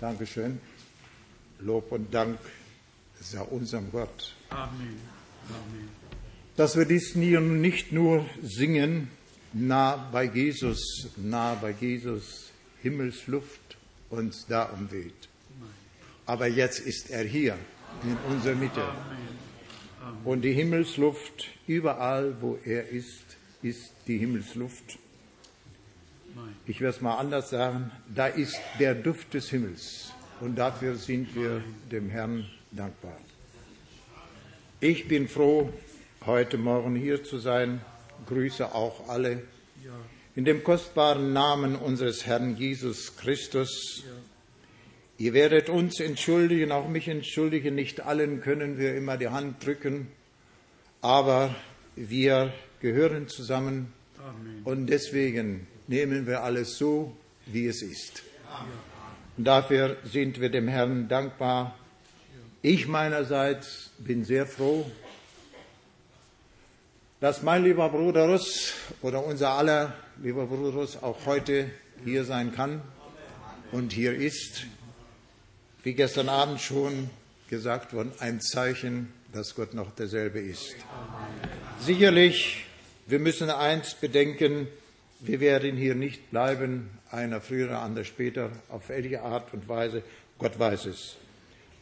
Dankeschön. Lob und Dank sei unserem Gott. Amen. Amen. Dass wir dies nicht nur singen, nah bei Jesus, nah bei Jesus, Himmelsluft uns da umweht. Aber jetzt ist er hier in unserer Mitte. Und die Himmelsluft, überall wo er ist, ist die Himmelsluft. Ich werde es mal anders sagen, da ist der Duft des Himmels. Und dafür sind wir dem Herrn dankbar. Ich bin froh, heute Morgen hier zu sein. Grüße auch alle. In dem kostbaren Namen unseres Herrn Jesus Christus. Ihr werdet uns entschuldigen, auch mich entschuldigen. Nicht allen können wir immer die Hand drücken, aber wir gehören zusammen Amen. und deswegen nehmen wir alles so, wie es ist. Und dafür sind wir dem Herrn dankbar. Ich meinerseits bin sehr froh, dass mein lieber Bruder Russ oder unser aller lieber Bruder Russ auch heute hier sein kann und hier ist. Wie gestern Abend schon gesagt worden, ein Zeichen, dass Gott noch derselbe ist. Sicherlich, wir müssen eins bedenken, wir werden hier nicht bleiben, einer früher, anderer später, auf welche Art und Weise, Gott weiß es.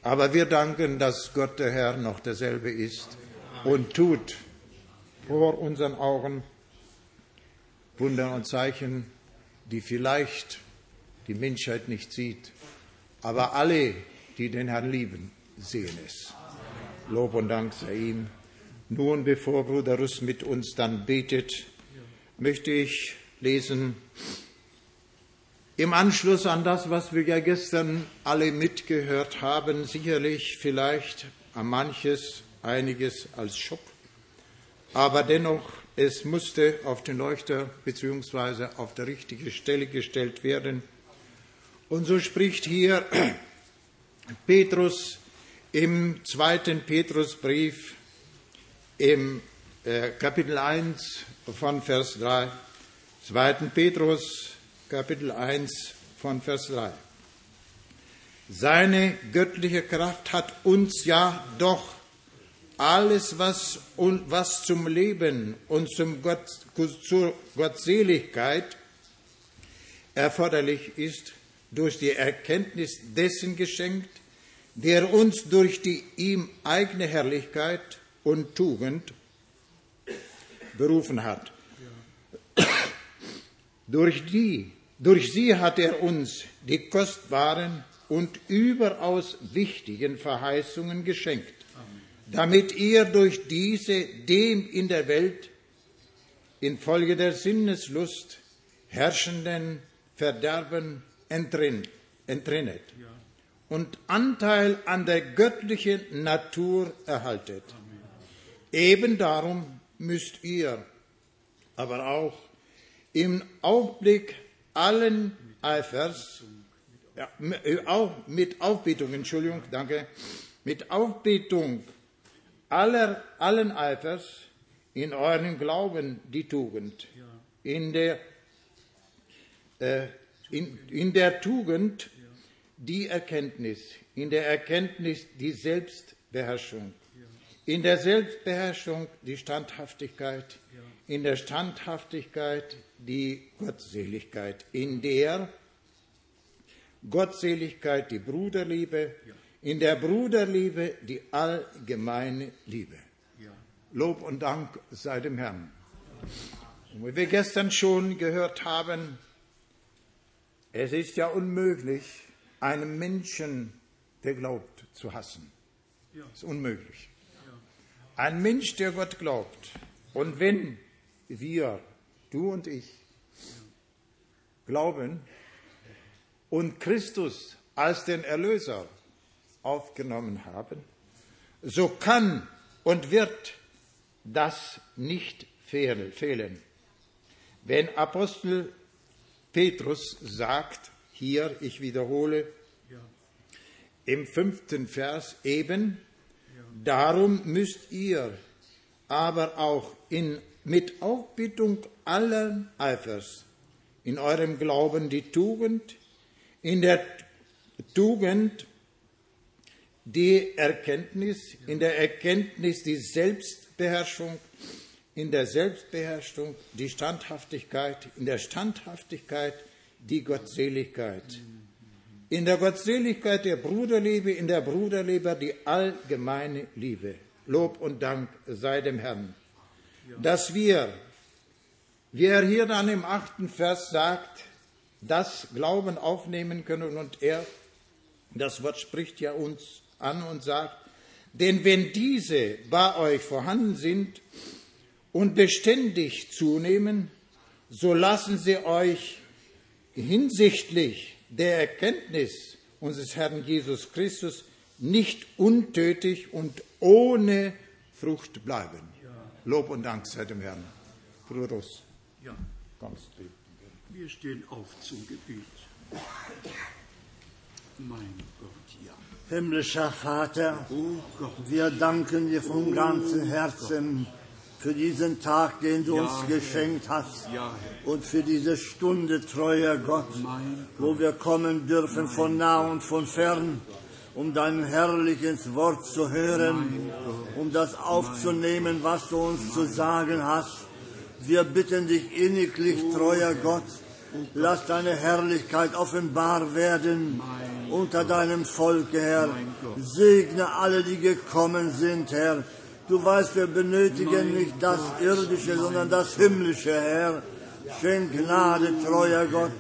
Aber wir danken, dass Gott der Herr noch derselbe ist und tut vor unseren Augen Wunder und Zeichen, die vielleicht die Menschheit nicht sieht. Aber alle, die den Herrn lieben, sehen es. Lob und Dank sei ihm. Nun, bevor Bruder Russ mit uns dann betet, möchte ich lesen im Anschluss an das, was wir ja gestern alle mitgehört haben, sicherlich vielleicht an manches, einiges als Schock, aber dennoch, es musste auf den Leuchter bzw. auf die richtige Stelle gestellt werden. Und so spricht hier Petrus im zweiten Petrusbrief im äh, Kapitel 1 von Vers 3. 2. Petrus Kapitel 1 von Vers 3. Seine göttliche Kraft hat uns ja doch alles, was, was zum Leben und zum Gott, zur Gottseligkeit erforderlich ist, durch die Erkenntnis dessen geschenkt, der uns durch die ihm eigene Herrlichkeit und Tugend berufen hat. Durch die, durch sie hat er uns die kostbaren und überaus wichtigen Verheißungen geschenkt, damit ihr durch diese dem in der Welt infolge der Sinneslust herrschenden Verderben entrinnt, entrinnet und Anteil an der göttlichen Natur erhaltet. Eben darum müsst ihr aber auch im Augenblick allen Eifers, ja, auch mit Aufbietung, Entschuldigung, danke, mit Aufbietung aller, allen Eifers in eurem Glauben die Tugend, in der, äh, in, in der Tugend die Erkenntnis, in der Erkenntnis die Selbstbeherrschung, in der Selbstbeherrschung die Standhaftigkeit, in der Standhaftigkeit die Gottseligkeit, in der Gottseligkeit die Bruderliebe, in der Bruderliebe die allgemeine Liebe. Lob und Dank sei dem Herrn. Und wie wir gestern schon gehört haben, es ist ja unmöglich, einen Menschen, der glaubt, zu hassen. Das ist unmöglich. Ein Mensch, der Gott glaubt, und wenn wir, du und ich, glauben und Christus als den Erlöser aufgenommen haben, so kann und wird das nicht fehlen. Wenn Apostel Petrus sagt, hier, ich wiederhole, im fünften Vers eben, darum müsst ihr aber auch in, mit Aufbietung allen Eifers in eurem Glauben die Tugend, in der, Tugend die Erkenntnis, in der Erkenntnis die Selbstbeherrschung, in der Selbstbeherrschung die Standhaftigkeit, in der Standhaftigkeit die Gottseligkeit. In der Gottseligkeit der Bruderliebe, in der Bruderliebe die allgemeine Liebe. Lob und Dank sei dem Herrn. Dass wir, wie er hier dann im achten Vers sagt, das Glauben aufnehmen können und er, das Wort spricht ja uns an und sagt, denn wenn diese bei euch vorhanden sind und beständig zunehmen, so lassen sie euch hinsichtlich der Erkenntnis unseres Herrn Jesus Christus nicht untötig und ohne Frucht bleiben. Lob und Dank sei dem Herrn. Bruder Ross, ja. kommst du. Wir stehen auf zum Gebet. Mein Gott, ja. Himmlischer Vater, oh wir danken dir von ganzem Herzen für diesen Tag, den du ja, uns geschenkt hast ja, und für diese Stunde, treuer Gott, wo wir kommen dürfen von nah und von fern, um dein herrliches Wort zu hören, um das aufzunehmen, was du uns zu sagen hast. Wir bitten dich inniglich, treuer Gott, lass deine Herrlichkeit offenbar werden unter deinem Volk, Herr. Segne alle, die gekommen sind, Herr Du weißt, wir benötigen nicht das Irdische, sondern das Himmlische, Herr. Schenk Gnade, treuer Gott,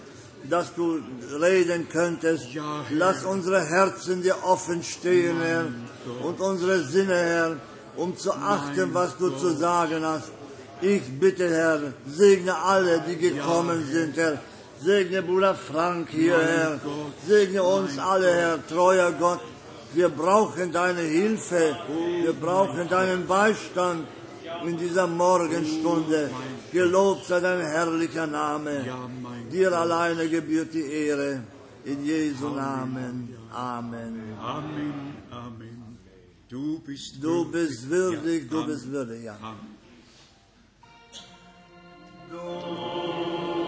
dass du reden könntest. Lass unsere Herzen dir offen stehen, Herr, und unsere Sinne, Herr, um zu achten, was du zu sagen hast. Ich bitte, Herr, segne alle, die gekommen sind, Herr. Segne Bruder Frank hier, Herr. Segne uns alle, Herr, treuer Gott. Wir brauchen deine Hilfe. Wir brauchen deinen Beistand in dieser Morgenstunde. Gelobt sei dein herrlicher Name. Dir alleine gebührt die Ehre. In Jesu Namen. Amen. Amen. Amen. Du bist, du bist würdig, du bist würdig, ja. Du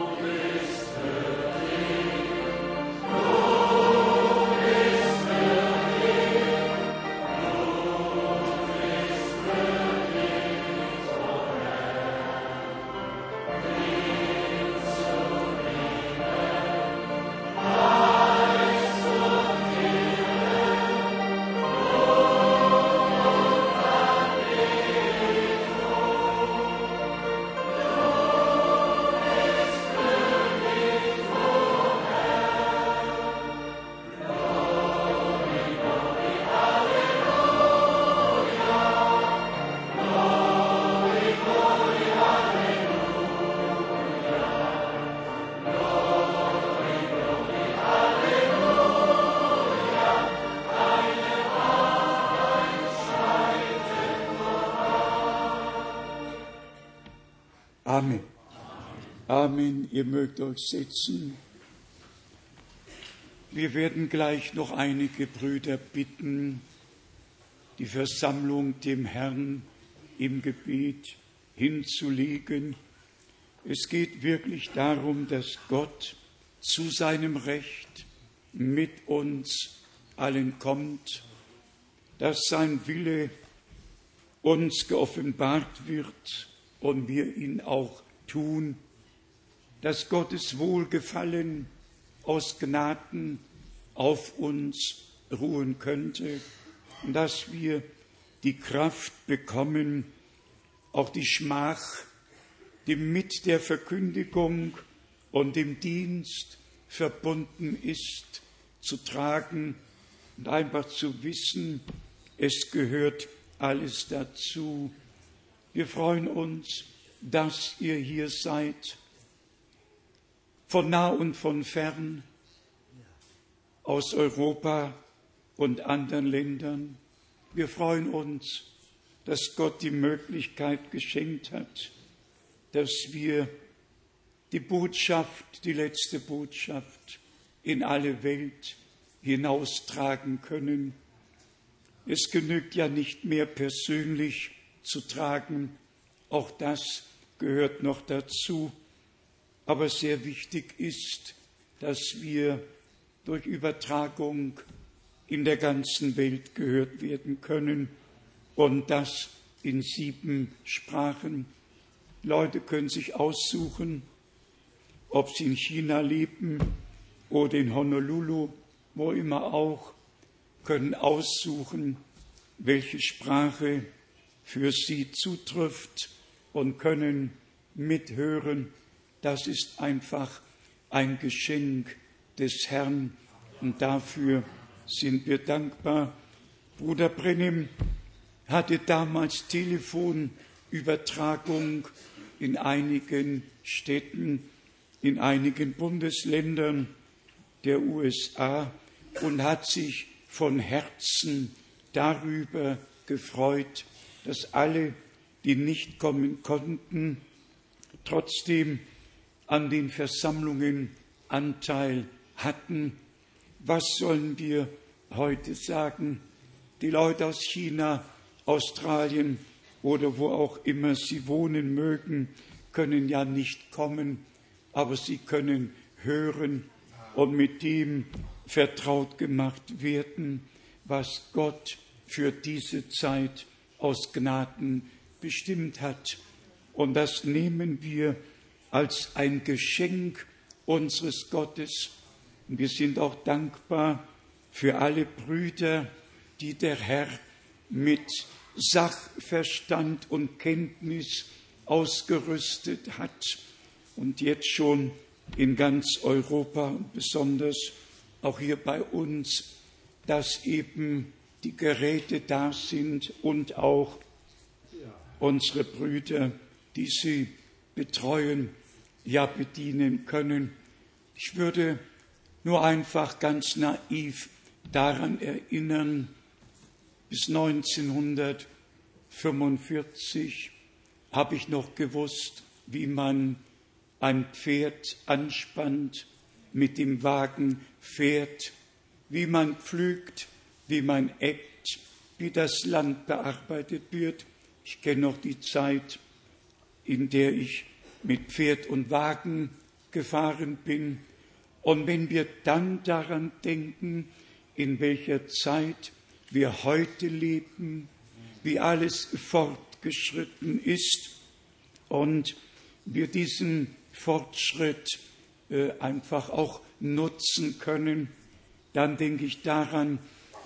Ihr mögt euch setzen. Wir werden gleich noch einige Brüder bitten, die Versammlung dem Herrn im Gebet hinzulegen. Es geht wirklich darum, dass Gott zu seinem Recht mit uns allen kommt, dass sein Wille uns geoffenbart wird und wir ihn auch tun dass Gottes Wohlgefallen aus Gnaden auf uns ruhen könnte dass wir die Kraft bekommen, auch die Schmach, die mit der Verkündigung und dem Dienst verbunden ist, zu tragen und einfach zu wissen, es gehört alles dazu. Wir freuen uns, dass ihr hier seid von nah und von fern, aus Europa und anderen Ländern. Wir freuen uns, dass Gott die Möglichkeit geschenkt hat, dass wir die Botschaft, die letzte Botschaft in alle Welt hinaustragen können. Es genügt ja nicht mehr persönlich zu tragen, auch das gehört noch dazu, aber sehr wichtig ist, dass wir durch Übertragung in der ganzen Welt gehört werden können und das in sieben Sprachen. Leute können sich aussuchen, ob sie in China leben oder in Honolulu, wo immer auch, können aussuchen, welche Sprache für sie zutrifft und können mithören. Das ist einfach ein Geschenk des Herrn und dafür sind wir dankbar. Bruder Brennim hatte damals Telefonübertragung in einigen Städten, in einigen Bundesländern der USA und hat sich von Herzen darüber gefreut, dass alle, die nicht kommen konnten, trotzdem an den Versammlungen Anteil hatten. Was sollen wir heute sagen? Die Leute aus China, Australien oder wo auch immer sie wohnen mögen, können ja nicht kommen, aber sie können hören und mit dem vertraut gemacht werden, was Gott für diese Zeit aus Gnaden bestimmt hat. Und das nehmen wir als ein Geschenk unseres Gottes. Und wir sind auch dankbar für alle Brüder, die der Herr mit Sachverstand und Kenntnis ausgerüstet hat und jetzt schon in ganz Europa und besonders auch hier bei uns, dass eben die Geräte da sind und auch unsere Brüder, die sie betreuen, ja bedienen können. Ich würde nur einfach ganz naiv daran erinnern, bis 1945 habe ich noch gewusst, wie man ein Pferd anspannt, mit dem Wagen fährt, wie man pflügt, wie man eckt, wie das Land bearbeitet wird. Ich kenne noch die Zeit, in der ich mit Pferd und Wagen gefahren bin. Und wenn wir dann daran denken, in welcher Zeit wir heute leben, wie alles fortgeschritten ist und wir diesen Fortschritt äh, einfach auch nutzen können, dann denke ich daran,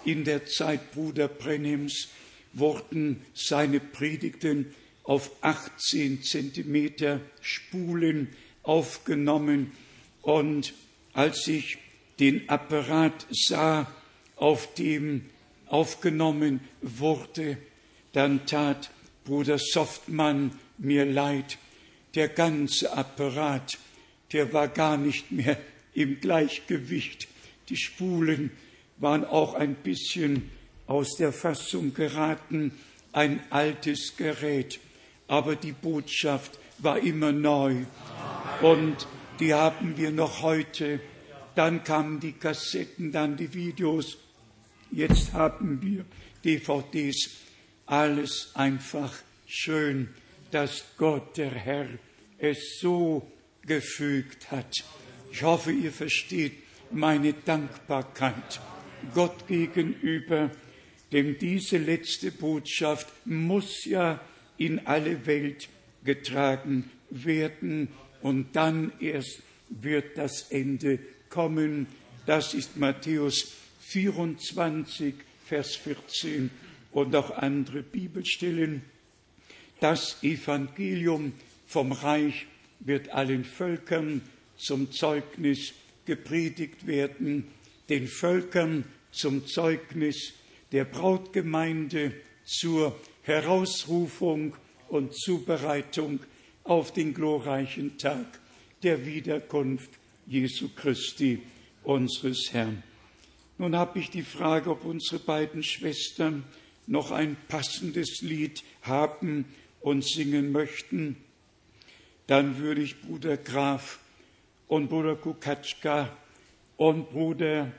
in der Zeit Bruder Brennims wurden seine Predigten auf 18 Zentimeter Spulen aufgenommen und als ich den Apparat sah, auf dem aufgenommen wurde, dann tat Bruder Softmann mir leid. Der ganze Apparat, der war gar nicht mehr im Gleichgewicht. Die Spulen waren auch ein bisschen aus der Fassung geraten, ein altes Gerät, aber die Botschaft war immer neu und die haben wir noch heute. Dann kamen die Kassetten, dann die Videos, jetzt haben wir DVDs, alles einfach schön, dass Gott, der Herr, es so gefügt hat. Ich hoffe, ihr versteht meine Dankbarkeit Gott gegenüber, denn diese letzte Botschaft muss ja in alle Welt getragen werden und dann erst wird das Ende kommen. Das ist Matthäus 24, Vers 14 und auch andere Bibelstellen. Das Evangelium vom Reich wird allen Völkern zum Zeugnis gepredigt werden, den Völkern zum Zeugnis der Brautgemeinde zur Herausrufung und Zubereitung auf den glorreichen Tag der Wiederkunft Jesu Christi, unseres Herrn. Nun habe ich die Frage, ob unsere beiden Schwestern noch ein passendes Lied haben und singen möchten dann würde ich Bruder Graf und Bruder Kukatschka und Bruder,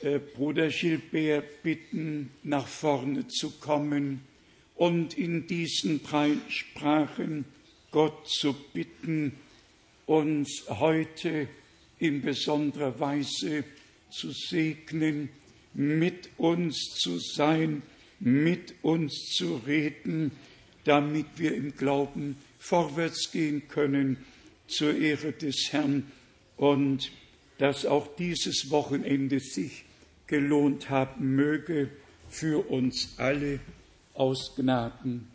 äh, Bruder Gilbert bitten, nach vorne zu kommen und in diesen drei Sprachen Gott zu bitten, uns heute in besonderer Weise zu segnen, mit uns zu sein, mit uns zu reden, damit wir im Glauben vorwärts gehen können zur Ehre des Herrn und dass auch dieses Wochenende sich gelohnt haben möge für uns alle aus Gnaden.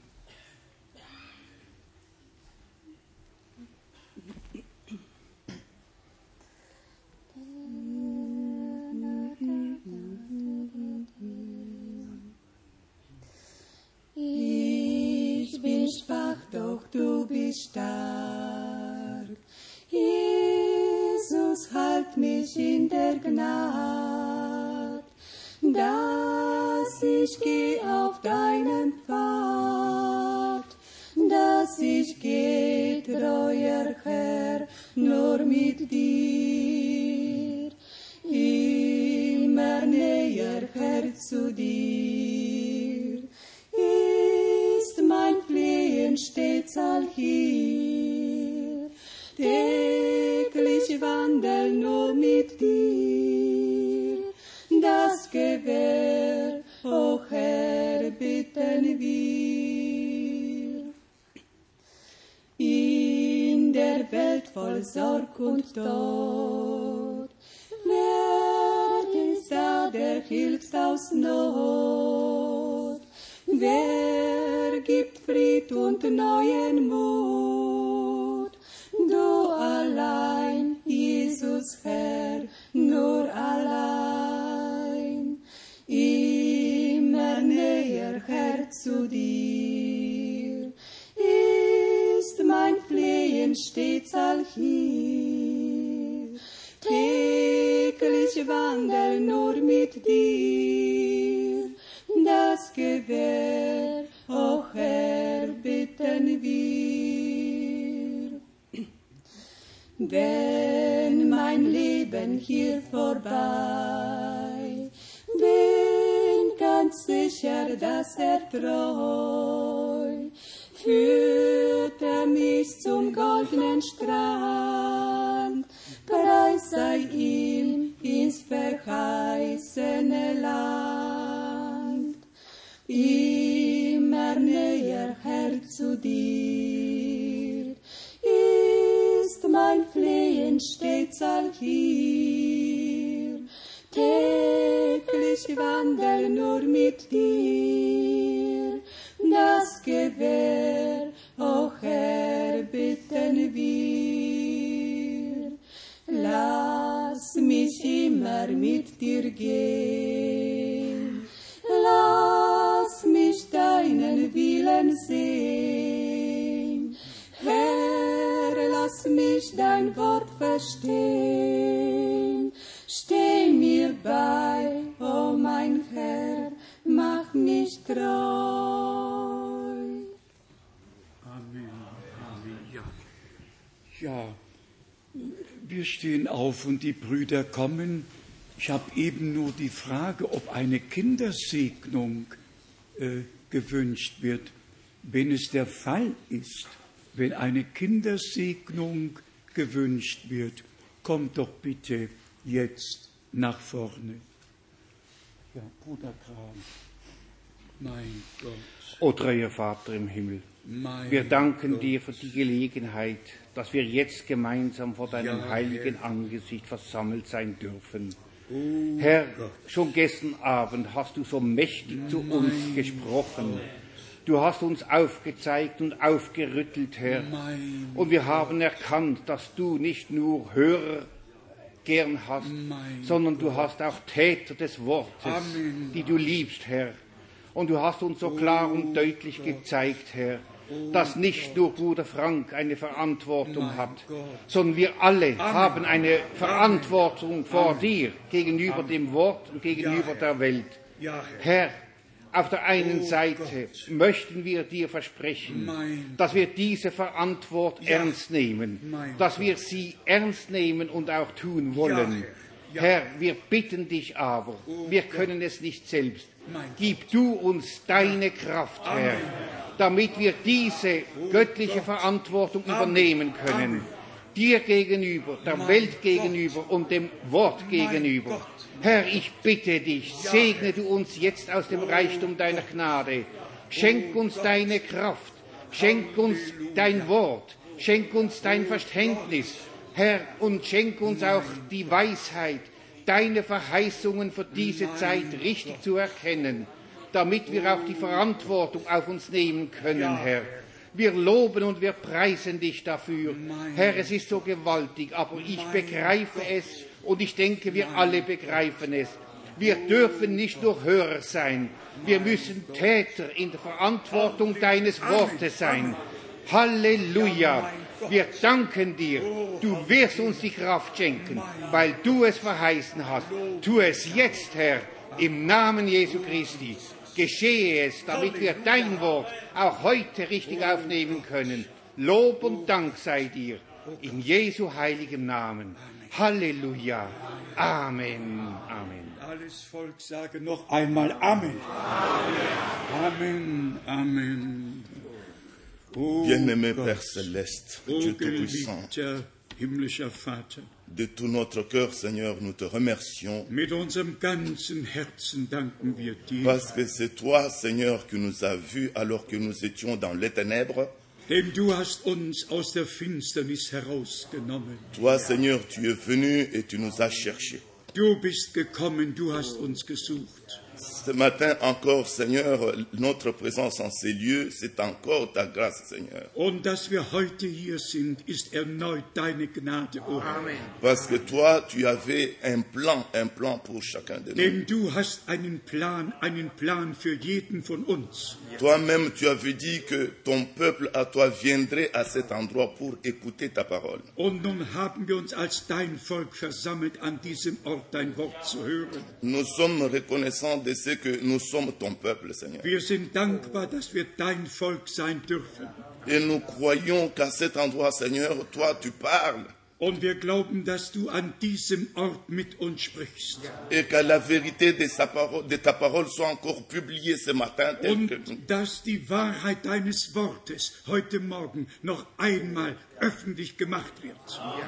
Ich bin schwach, doch du bist stark. Jesus, halt mich in der Gnade, dass ich geh auf deinen Pfad, dass ich geh, treuer Herr, nur mit dir, immer näher, Herr, zu dir. Ist mein Flehen stets all hier. Täglich wandel nur mit dir, das Gewähr, o Herr, bitten wir. In der Welt voll Sorg und Tod, wer ist da, der hilft aus Not? Wer gibt Fried und neuen Mut? Du allein, Jesus Herr, nur allein. Zu dir. Ist mein Flehen stets all hier. Täglich wandel nur mit dir das Gewähr, o Herr, bitten wir. Wenn mein Leben hier vorbei, bin ganz sicher, dass er treu führt er mich zum goldenen Strand, preis sei ihm ins verheißene Land. Immer näher, Herr, zu dir, ist mein Flehen stets all hier. Täglich wandel nur mit dir, das Gewähr, o Herr, bitten wir. Lass mich immer mit dir gehen, lass mich deinen Willen sehen. Herr, lass mich dein Wort verstehen. Steh mir bei, o mein Herr, mach mich treu. Amen. Amen. Ja. ja, wir stehen auf und die Brüder kommen. Ich habe eben nur die Frage, ob eine Kindersegnung äh, gewünscht wird. Wenn es der Fall ist, wenn eine Kindersegnung gewünscht wird, kommt doch bitte jetzt nach vorne. Ja, Bruder Kram. Mein Gott. O treuer Vater im Himmel, Mein wir danken Gott. dir für die Gelegenheit, dass wir jetzt gemeinsam vor deinem Ja, heiligen Herr. Angesicht versammelt sein dürfen. Oh Herr, Gott. schon gestern Abend hast du so mächtig zu Mein uns gesprochen. Du hast uns aufgezeigt und aufgerüttelt, Herr. Mein Und wir haben erkannt, dass du nicht nur Hörer gern hast, Mein sondern du hast auch Täter des Wortes, Amen. die du liebst, Herr. Und du hast uns so klar und deutlich gezeigt, Herr, dass nicht nur Bruder Frank eine Verantwortung Mein hat, Gott. sondern wir alle haben eine Verantwortung vor Amen. dir gegenüber Amen. dem Wort und gegenüber Ja, der Welt. Ja, Herr. Herr, auf der einen Oh Seite möchten wir dir versprechen, dass wir diese Verantwortung ernst nehmen, dass wir sie ernst nehmen und auch tun wollen. Herr. Wir bitten dich aber, Oh wir können es nicht selbst. Gib du uns deine Kraft, Herr, damit wir diese göttliche Verantwortung übernehmen können. Dir gegenüber, der Welt gegenüber und dem Wort gegenüber. Herr, ich bitte dich, segne du uns jetzt aus dem Reichtum deiner Gnade. Schenk uns deine Kraft, schenk uns dein Wort, schenk uns dein Verständnis, Herr, und schenk uns auch die Weisheit, deine Verheißungen für diese Zeit richtig zu erkennen, damit wir auch die Verantwortung auf uns nehmen können, Herr. Wir loben und wir preisen dich dafür. Herr, es ist so gewaltig, aber ich begreife es und ich denke, wir alle begreifen es. Wir dürfen nicht nur Hörer sein, wir müssen Täter in der Verantwortung deines Wortes sein. Halleluja! Wir danken dir. Du wirst uns die Kraft schenken, weil du es verheißen hast. Tu es jetzt, Herr, im Namen Jesu Christi. Geschehe es, damit wir dein Wort auch heute richtig aufnehmen können. Lob und Dank sei dir. In Jesu heiligem Namen. Halleluja. Amen. Amen. Alles Volk sage noch einmal Amen. Amen. Amen. Oh Bien-aimé Père Céleste, oh Dieu Tout-Puissant, geliebter himmlischer Vater, de tout notre cœur, Seigneur, nous te remercions mit unserem ganzen Herzen danken wir dir, parce que c'est toi, Seigneur, qui nous as vus alors que nous étions dans les ténèbres. Denn du hast uns aus der Finsternis herausgenommen. Toi, Seigneur, tu es venu et tu nous as cherchés. Du bist gekommen, du hast uns gesucht. Ce matin encore, Seigneur, notre présence en ces lieux, c'est encore ta grâce, Seigneur. Und dass wir heute hier sind, ist erneut deine Gnade, o Herr. Parce que toi, tu avais un plan, un plan pour chacun de nous. Denn du hast einen Plan, einen Plan für jeden von uns. Toi-même, tu avais dit que ton peuple à toi viendrait à cet endroit pour écouter ta parole. Und nun haben wir uns als dein Volk versammelt, an diesem Ort dein Wort zu hören. Nous sommes reconnaissants de ce que nous sommes ton peuple, Seigneur. Wir sind dankbar, dass wir dein Volk sein dürfen. Et nous croyons qu'à cet endroit, Seigneur, toi, tu parles. Und wir glauben, dass du an diesem Ort mit uns sprichst. Et que la vérité de, sa parole, de ta parole soit encore publiée ce matin. Und que- dass die Wahrheit deines Wortes heute Morgen noch einmal öffentlich gemacht wird.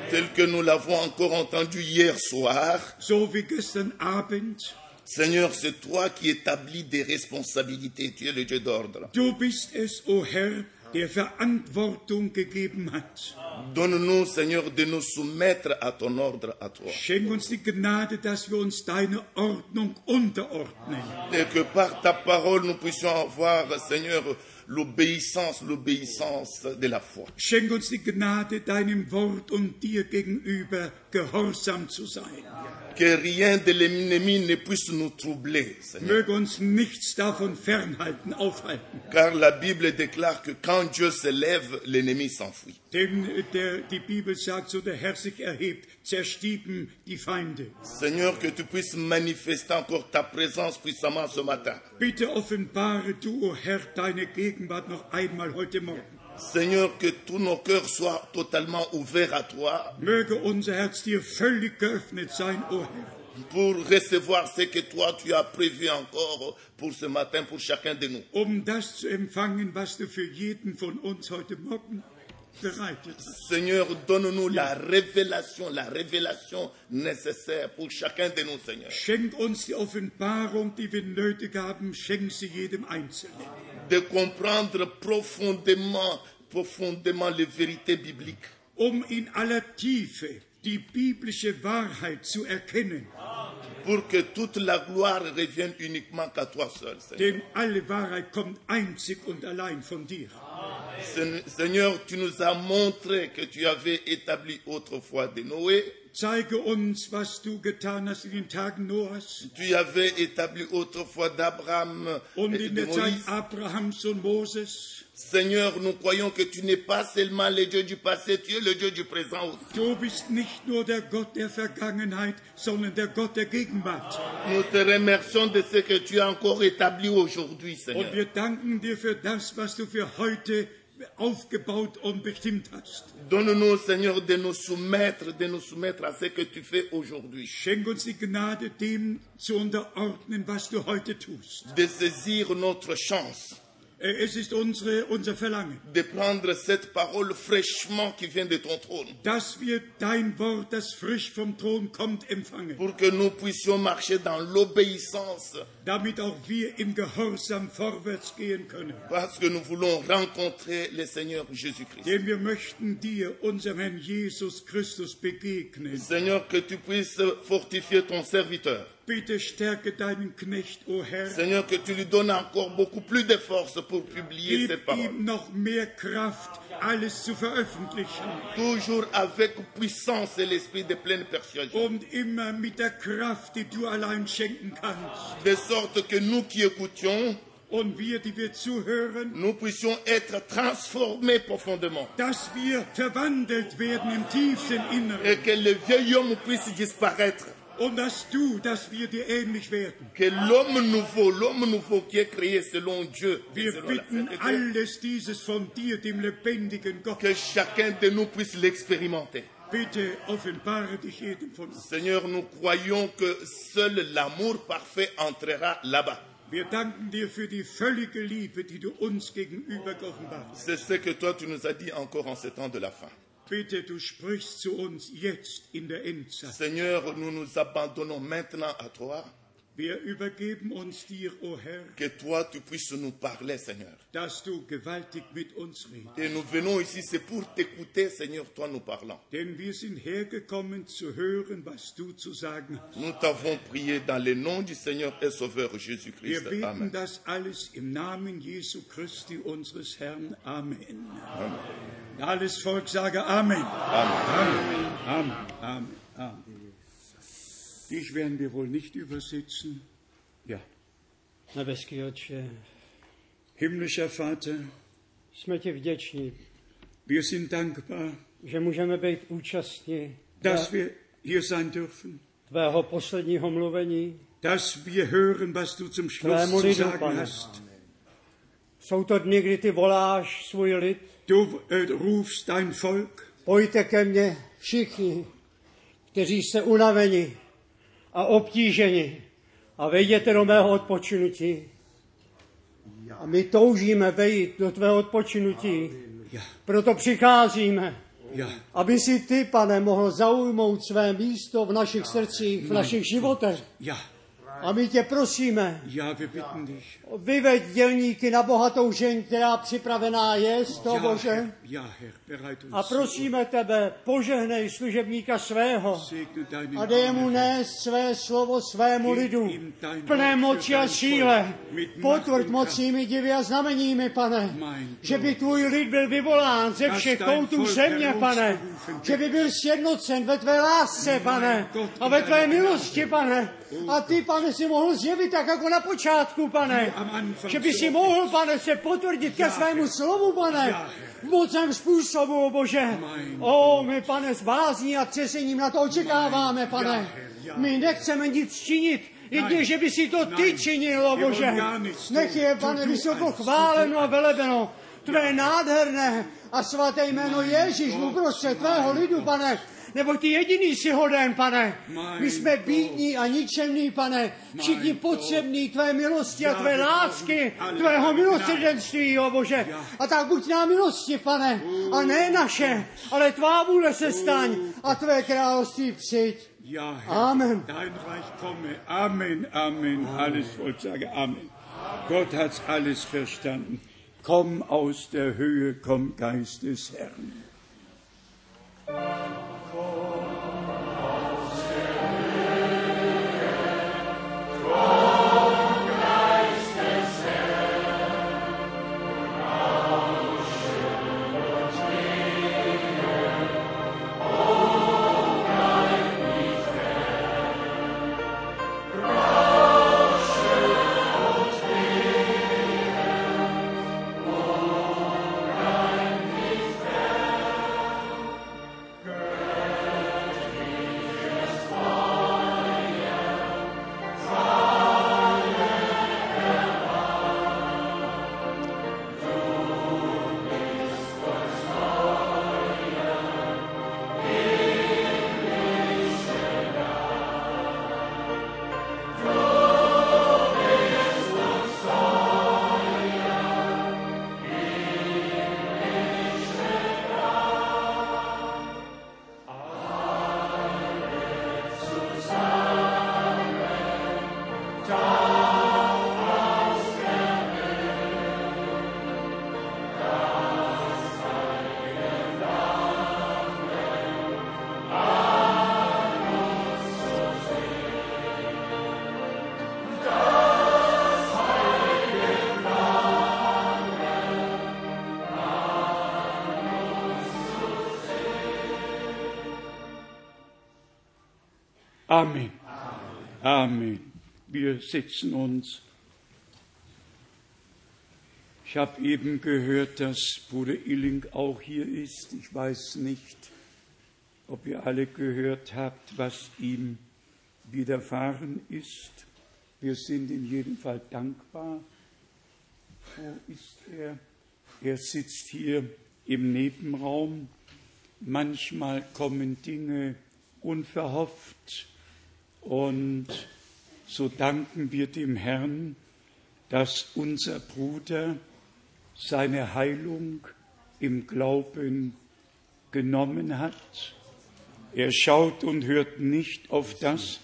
tel que nous l'avons encore entendu hier soir. So wie gestern Abend. Seigneur, c'est toi qui établis des responsabilités. Tu es le Dieu d'ordre. Du bist es, o Herr, der Verantwortung gegeben hat. Donne-nous, Seigneur, de nous soumettre à ton ordre, à toi. Schenk uns die Gnade, dass wir uns deine Ordnung unterordnen. Et que par ta parole, nous puissions avoir, Seigneur, l'obéissance, l'obéissance de la foi. Schenk uns die Gnade, deinem Wort und dir gegenüber gehorsam zu sein. Que rien de l'ennemi ne puisse nous troubler, Seigneur. Möge uns nichts davon fernhalten, aufhalten. Car la Bible déclare que quand Dieu se lève, l'ennemi s'enfuit. Denn äh, der, die Bibel sagt, so der Herr sich erhebt, zerstieben die Feinde. Seigneur, que tu puisses manifester encore ta présence puissamment ce matin. Bitte offenbare du, o Herr, deine Gegenwart noch einmal heute Morgen. Seigneur, que tous nos cœurs soient totalement ouverts à toi Möge unser Herz dir völlig geöffnet sein, o Herr, pour recevoir ce que toi tu as prévu encore pour ce matin, pour chacun de nous. um das zu empfangen, was du für jeden von uns heute Morgen hast. Seigneur, donne-nous la révélation, la révélation nécessaire pour chacun de nous, Seigneur. Schenk uns die Offenbarung, die wir nötig haben, schenk sie jedem Einzelnen. De comprendre profondément, profondément les vérités bibliques. um in aller Tiefe die biblische Wahrheit zu erkennen. Pour que toute la gloire revienne uniquement qu'à toi seul, Seigneur. Denn alle Wahrheit kommt einzig und allein von dir. Se- Seigneur, tu nous as montré que tu avais établi autrefois de Noé, Zeige uns, was du getan hast in den Tagen Noahs tu avais établi autrefois d'Abraham und et in de der Zeit Moïse. Abrahams und Moses. Seigneur, nous croyons que tu n'es pas seulement le Dieu du passé, tu es le Dieu du présent aussi. Du bist nicht nur der Gott der Vergangenheit, sondern der Gott der Gegenwart. Nous te remercions de ce que tu as encore établi aujourd'hui, Seigneur. Und wir danken dir für das, was du für heute aufgebaut und bestimmt hast. Donne-nous, Seigneur, de nous soumettre, de nous soumettre à ce que tu fais aujourd'hui. Schenk uns die Gnade, dem zu unterordnen, was du heute tust. De saisir notre chance. Es ist unsere, unser Verlangen, de prendre cette parole fraîchement qui vient de ton trône, dass wir dein Wort, das frisch vom Thron kommt, empfangen, pour que nous puissions marcher dans l'obéissance, damit auch wir im Gehorsam vorwärts gehen können. parce que nous voulons rencontrer le Seigneur Jésus-Christ. Denn wir möchten dir, unserem Herrn Jesus Christus, begegnen. Seigneur, que tu puisses fortifier ton serviteur. Seigneur, que tu lui donnes encore beaucoup plus de force pour publier ces paroles. Toujours avec puissance et l'esprit de pleine persuasion. De sorte que nous qui écoutions, Und wir, die wir zuhören, nous puissions être transformés profondément. dass wir verwandelt werden im tiefsten Inneren Et que le vieil homme puisse disparaître. Und dass du, dass wir dir ähnlich werden. Que l'homme nouveau, l'homme nouveau qui est créé selon Dieu, et Wir selon la bitten sainteté, alles dieses von dir, dem lebendigen Gott. que chacun de nous puisse l'expérimenter. Bitte offenbare dich jedem von uns. Seigneur, nous croyons que seul l'amour parfait entrera là-bas. Wir danken dir für die völlige Liebe, die du uns gegenüber geoffenbart hast. C'est ce que toi tu nous as dit encore en ce temps de la fin. Bitte, du sprichst zu uns jetzt in der Endzeit. Seigneur, nous nous abandonnons maintenant à toi. Wir übergeben uns dir, o Herr, Que toi tu puisses nous parler, Seigneur. dass du gewaltig mit uns redest. Et nous venons ici, c'est pour t'écouter, Seigneur, toi nous parlant. Denn wir sind hergekommen zu hören, was du zu sagen hast. Nous t'avons prié dans le nom du Seigneur et Sauveur Wir Jésus-Christ. beten Amen. das alles im Namen Jesu Christi, unseres Herrn. Amen. Alles Volk sage Amen. Amen. Amen. Amen. Amen. Dich werden wir wohl nicht übersetzen. Ja. Nebeský Otče, Himmlischer Vater, jsme ti vděční, wir sind dankbar, že můžeme být účastní dass tvé- wir hier sein dürfen, tvého posledního mluvení. dass wir hören, was du zum Schluss zu sagen hast. Jsou to dny, kdy ty voláš svůj lid. Du rufst dein Volk, Pojďte ke mně všichni, kteří jste unaveni a obtíženi a vejděte do mého odpočinutí. A my toužíme vejít do tvého odpočinutí. Proto přicházíme, aby si ty, pane, mohl zaujmout své místo v našich srdcích, v našich životech. A my tě prosíme, vyveď dělníky na bohatou žen, která připravená je z toho Ja, Bože. A prosíme tebe, požehnej služebníka svého a dej mu nést své slovo svému lidu. Plné moci a síle. Potvrď mocími divy a znameními, pane. Že by tvůj lid byl vyvolán ze všech koutů země, pane. Že by byl sjednocen ve tvé lásce, pane. A ve tvé milosti, pane. A ty, pane, si mohl zjevit tak jako na počátku, pane. Že by si mohl, pane, se potvrdit ke svému slovu, pane. Mocném způsobu, o Bože. O, my, pane, s bázní a třesením na to očekáváme, pane. My nechceme nic činit, jedině, že by si to ty Nein. činil, o Wir Bože. Nech je, pane, vysoko chváleno a velebeno. Tvé nádherné a svaté jméno Ježíš uprostřed tvého lidu, pane. Nebo ty jediný si hoden, pane. My jsme bídní a ničemní, pane. Všichni potřební tvé milosti a tvé lásky, tvého milosrdenství, o Bože. A tak buď nám milosti, pane. A ne naše, ale tvá vůle se staň a tvé království přijď. Ja, Herr, Amen. dein Reich komme. Amen, Amen. Alles Volk sage Amen. Gott hat's alles verstanden. Komm aus der Höhe, komm Geist des Herrn. for Amen. Amen. Wir setzen uns. Ich habe eben gehört, dass Bruder Illing auch hier ist. Ich weiß nicht, ob ihr alle gehört habt, was ihm widerfahren ist. Wir sind in jedem Fall dankbar. Wo ist er? Er sitzt hier im Nebenraum. Manchmal kommen Dinge unverhofft und so danken wir dem Herrn, dass unser Bruder seine Heilung im Glauben genommen hat. Er schaut und hört nicht auf das,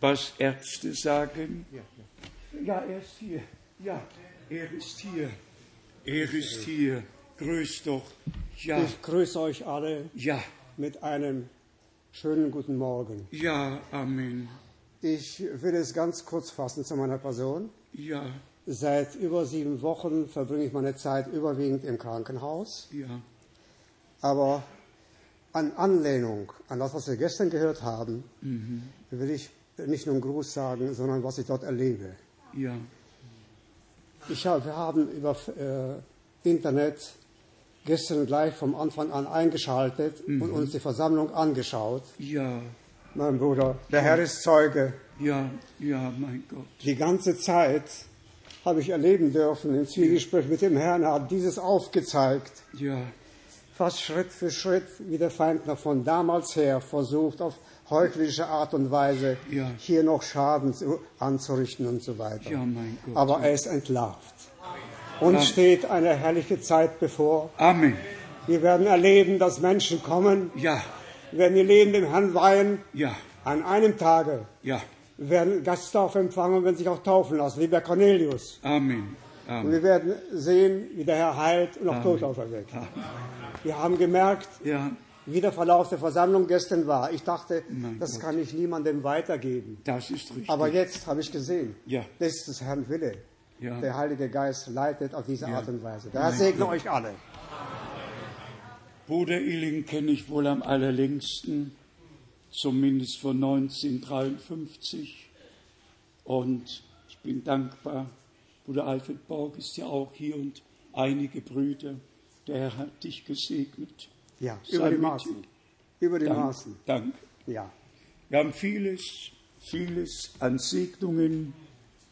was Ärzte sagen. Ja, er ist hier. Ja, er ist hier. Er ist hier. Grüß doch. Ja. Ich grüße euch alle ja. mit einem schönen guten Morgen. Ja, Amen. Ich will es ganz kurz fassen zu meiner Person. Ja. Seit über sieben Wochen verbringe ich meine Zeit überwiegend im Krankenhaus. Ja. Aber an Anlehnung an das, was wir gestern gehört haben, mhm. will ich nicht nur einen Gruß sagen, sondern was ich dort erlebe. Ja. Ich hab, wir haben über äh, Internet gestern gleich vom Anfang an eingeschaltet Mhm. und uns die Versammlung angeschaut. Ja. Mein Bruder, der Herr ist Zeuge. Ja, ja, mein Gott. Die ganze Zeit habe ich erleben dürfen im Zwiegespräch mit dem Herrn, er hat dieses aufgezeigt. Ja. Fast Schritt für Schritt, wie der Feind noch von damals her versucht, auf heuchlerische Art und Weise Ja. hier noch Schaden zu, anzurichten und so weiter. Ja, mein Gott. Aber er ist entlarvt. Uns steht eine herrliche Zeit bevor. Amen. Wir werden erleben, dass Menschen kommen, Ja, werden ihr Leben dem Herrn weihen. ja, An einem Tage ja. werden Gasttaufe empfangen und werden sich auch taufen lassen, wie bei Cornelius. Amen. Und Amen. wir werden sehen, wie der Herr heilt und auch Tod auferweckt. Wir haben gemerkt, Ja, wie der Verlauf der Versammlung gestern war. Ich dachte, Mein das Gott. kann ich niemandem weitergeben. das ist richtig. Aber jetzt habe ich gesehen, Ja. das ist des Herrn Wille. Ja. Der Heilige Geist leitet auf diese Ja. Art und Weise. Der Herr segne euch alle. Bruder Illing kenne ich wohl am allerlängsten, zumindest von 1953. Und ich bin dankbar. Bruder Alfred Borg ist ja auch hier und einige Brüder. Der Herr hat dich gesegnet. Ja, Sei über die Maßen. Über die Dank, Maßen. Dank. Ja. Wir haben vieles, vieles an Segnungen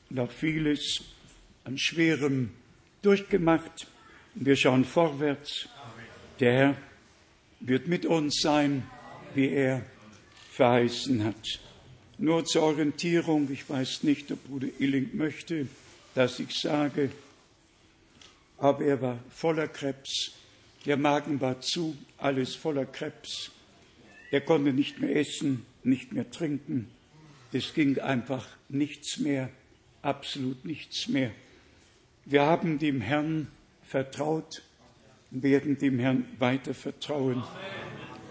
und auch vieles an Schwerem durchgemacht. Wir schauen vorwärts. Der Herr wird mit uns sein, wie er verheißen hat. Nur zur Orientierung, ich weiß nicht, ob Bruder Illing möchte, dass ich sage, aber er war voller Krebs, der Magen war zu, alles voller Krebs. Er konnte nicht mehr essen, nicht mehr trinken. Es ging einfach nichts mehr, absolut nichts mehr. Wir haben dem Herrn vertraut und werden dem Herrn weiter vertrauen.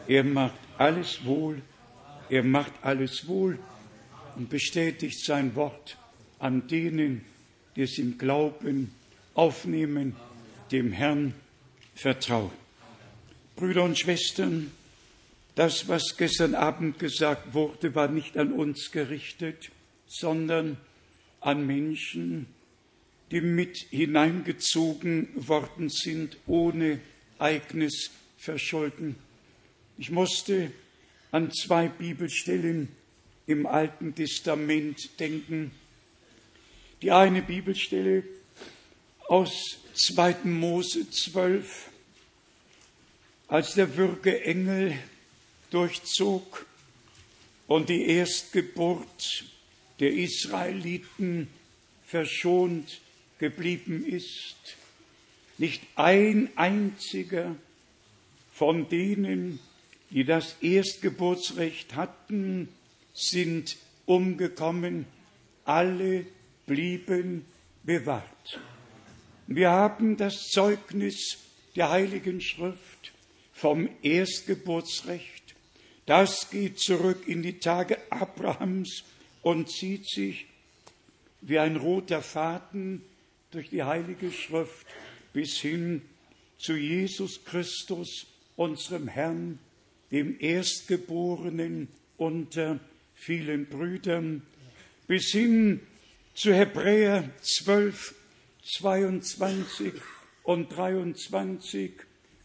Er macht alles wohl, er macht alles wohl und bestätigt sein Wort an denen, die es im Glauben aufnehmen, dem Herrn vertrauen. Brüder und Schwestern, das, was gestern Abend gesagt wurde, war nicht an uns gerichtet, sondern an Menschen, die mit hineingezogen worden sind, ohne eigenes Verschulden. Ich musste an zwei Bibelstellen im Alten Testament denken. Die eine Bibelstelle aus 2. Mose 12, als der Würgeengel durchzog und die Erstgeburt der Israeliten verschont geblieben ist. Nicht ein einziger von denen, die das Erstgeburtsrecht hatten, sind umgekommen. alle blieben bewahrt. Wir haben das Zeugnis der Heiligen Schrift vom Erstgeburtsrecht. Das geht zurück in die Tage Abrahams und zieht sich wie ein roter Faden durch die Heilige Schrift bis hin zu Jesus Christus, unserem Herrn, dem Erstgeborenen unter vielen Brüdern, bis hin zu Hebräer 12, 22 und 23.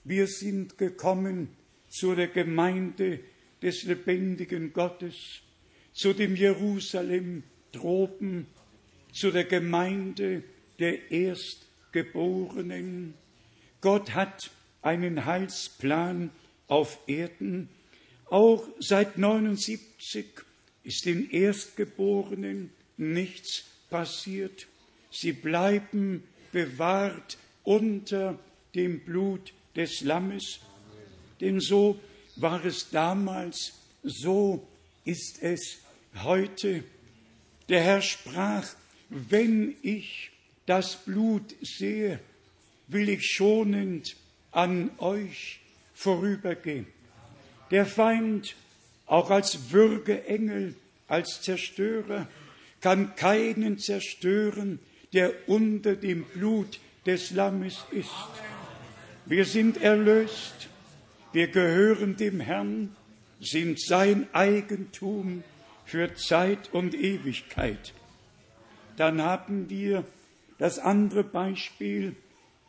Wir sind gekommen zu der Gemeinde des lebendigen Gottes, zu dem Jerusalem droben, zu der Gemeinde der Erstgeborenen. Gott hat einen Heilsplan auf Erden. Auch seit 79 ist den Erstgeborenen nichts passiert. Sie bleiben bewahrt unter dem Blut des Lammes. Denn so war es damals, so ist es heute. Der Herr sprach, wenn ich das Blut sehe, will ich schonend an euch vorübergehen. Der Feind, auch als Würgeengel, als Zerstörer, kann keinen zerstören, der unter dem Blut des Lammes ist. Wir sind erlöst, wir gehören dem Herrn, sind sein Eigentum für Zeit und Ewigkeit. Dann haben wir das andere Beispiel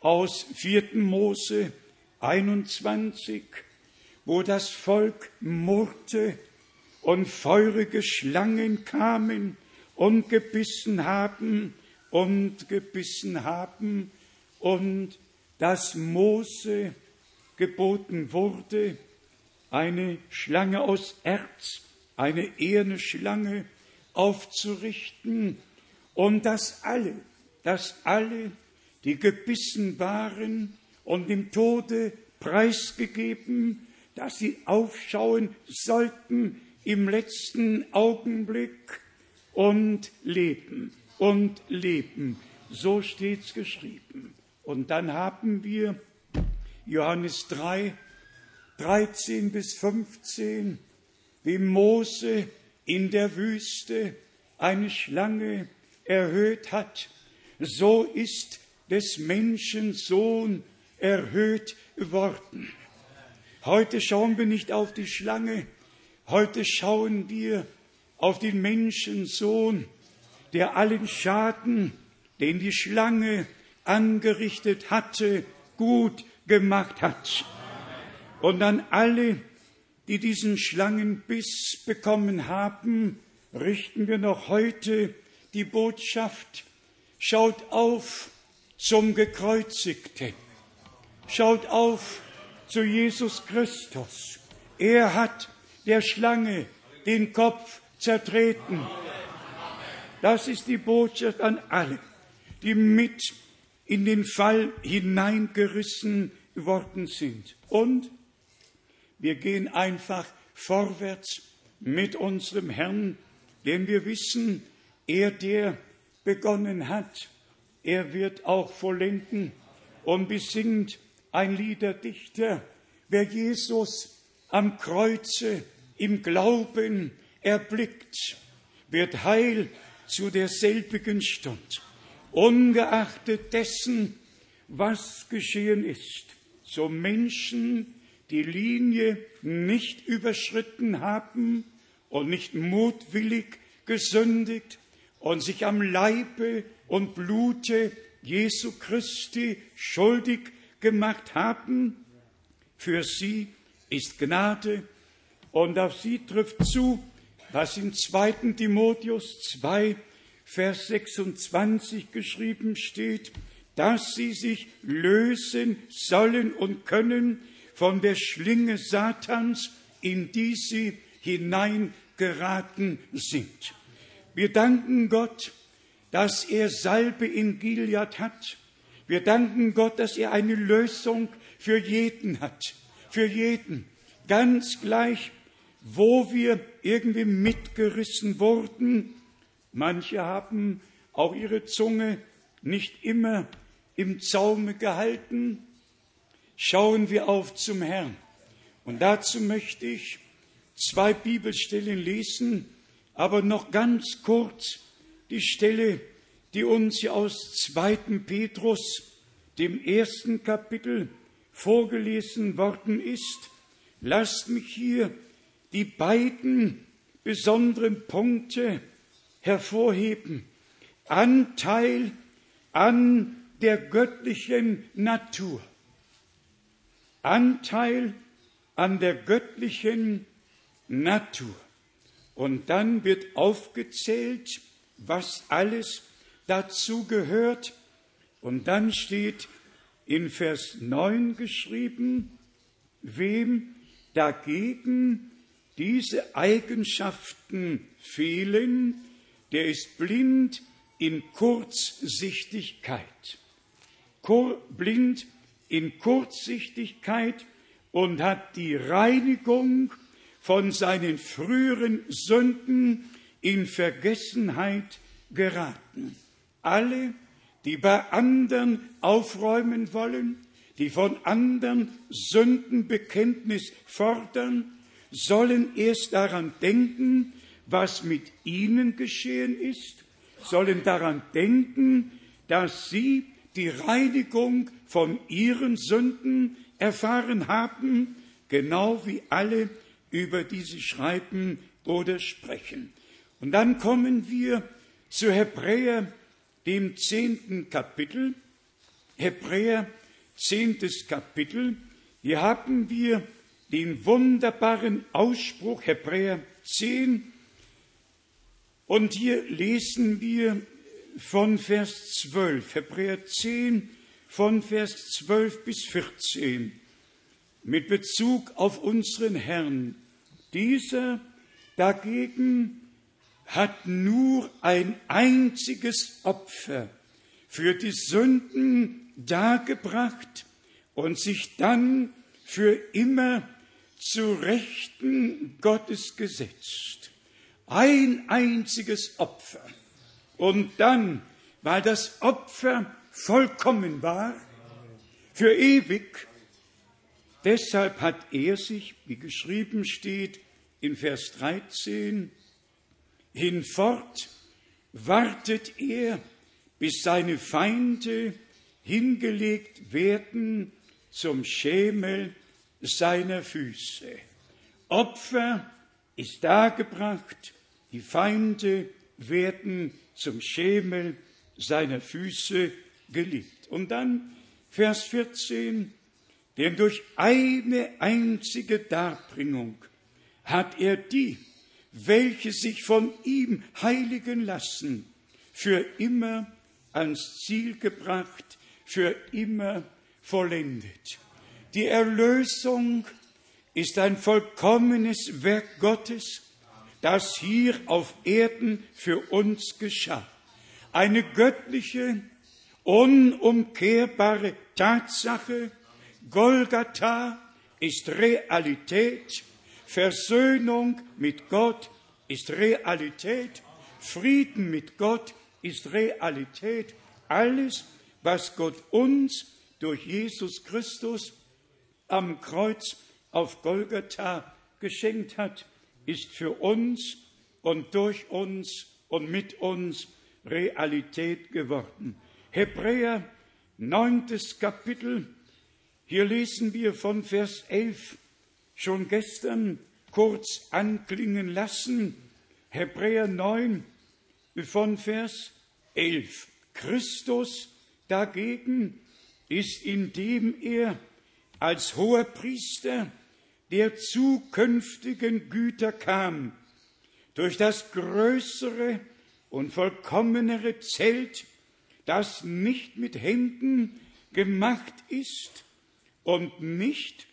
aus 4. Mose 21, wo das Volk murrte und feurige Schlangen kamen und gebissen haben und gebissen haben und dass Mose geboten wurde, eine Schlange aus Erz, eine eherne Schlange aufzurichten und dass alle, dass alle, die gebissen waren und dem Tode preisgegeben, dass sie aufschauen sollten im letzten Augenblick und leben und leben. So steht's geschrieben. Und dann haben wir Johannes 3, 13 bis 15, wie Mose in der Wüste eine Schlange erhöht hat, so ist des Menschen Sohn erhöht worden. Heute schauen wir nicht auf die Schlange, heute schauen wir auf den Menschensohn, der allen Schaden, den die Schlange angerichtet hatte, gut gemacht hat. Und an alle, die diesen Schlangenbiss bekommen haben, richten wir noch heute die Botschaft, schaut auf zum Gekreuzigten, schaut auf zu Jesus Christus. Er hat der Schlange den Kopf zertreten. Das ist die Botschaft an alle, die mit in den Fall hineingerissen worden sind. Und wir gehen einfach vorwärts mit unserem Herrn, denn wir wissen, er, der begonnen hat, er wird auch vollenden und besingt ein Liederdichter, wer Jesus am Kreuze im Glauben erblickt, wird heil zu derselbigen Stund, ungeachtet dessen, was geschehen ist. So Menschen, die Linie nicht überschritten haben und nicht mutwillig gesündigt und sich am Leibe und Blute Jesu Christi schuldig gemacht haben, für sie ist Gnade und auf sie trifft zu, was in 2. Timotheus 2, Vers 26 geschrieben steht, dass sie sich lösen sollen und können von der Schlinge Satans, in die sie hineingeraten sind. Wir danken Gott, dass er Salbe in Gilead hat. Wir danken Gott, dass er eine Lösung für jeden hat. Für jeden. Ganz gleich, wo wir irgendwie mitgerissen wurden, Manche haben auch ihre Zunge nicht immer im Zaume gehalten. Schauen wir auf zum Herrn. Und dazu möchte ich zwei Bibelstellen lesen, aber noch ganz kurz die Stelle, die uns aus 2. Petrus, dem ersten Kapitel, vorgelesen worden ist. Lasst mich hier die beiden besonderen Punkte hervorheben. Anteil an der göttlichen Natur. Anteil an der göttlichen Natur. Und dann wird aufgezählt, was alles dazu gehört. Und dann steht in Vers 9 geschrieben, wem dagegen diese Eigenschaften fehlen, der ist blind in Kurzsichtigkeit. Kur blind in Kurzsichtigkeit und hat die Reinigung von seinen früheren Sünden in Vergessenheit geraten. Alle, die bei anderen aufräumen wollen, die von anderen Sündenbekenntnis fordern, sollen erst daran denken, was mit ihnen geschehen ist, sollen daran denken, dass sie die Reinigung von ihren Sünden erfahren haben, genau wie alle, über die sie schreiben oder sprechen. Und dann kommen wir zu Hebräer, dem zehnten Kapitel. Hebräer, zehntes Kapitel. Hier haben wir den wunderbaren Ausspruch Hebräer 10. Und hier lesen wir von Vers 12, Hebräer 10, von Vers 12 bis 14, mit Bezug auf unseren Herrn. Dieser dagegen hat nur ein einziges Opfer für die Sünden dargebracht und sich dann für immer zu Rechten Gottes gesetzt. Ein einziges Opfer. Und dann, weil das Opfer vollkommen war, für ewig, deshalb hat er sich, wie geschrieben steht in Vers 13, Hinfort wartet er, bis seine Feinde hingelegt werden zum Schemel seiner Füße. Opfer ist dargebracht, die Feinde werden zum Schemel seiner Füße geliebt. Und dann Vers 14, denn durch eine einzige Darbringung hat er die, welche sich von ihm heiligen lassen, für immer ans Ziel gebracht, für immer vollendet. Die Erlösung ist ein vollkommenes Werk Gottes, das hier auf Erden für uns geschah. Eine göttliche, unumkehrbare Tatsache. Golgatha ist Realität Versöhnung mit Gott ist Realität, Frieden mit Gott ist Realität. Alles, was Gott uns durch Jesus Christus am Kreuz auf Golgatha geschenkt hat, ist für uns und durch uns und mit uns Realität geworden. Hebräer, neuntes Kapitel, hier lesen wir von Vers 11 schon gestern kurz anklingen lassen. Hebräer 9 von Vers 11. Christus dagegen ist, indem er als hoher Priester der zukünftigen Güter kam, durch das größere und vollkommenere Zelt, das nicht mit Händen gemacht ist und nicht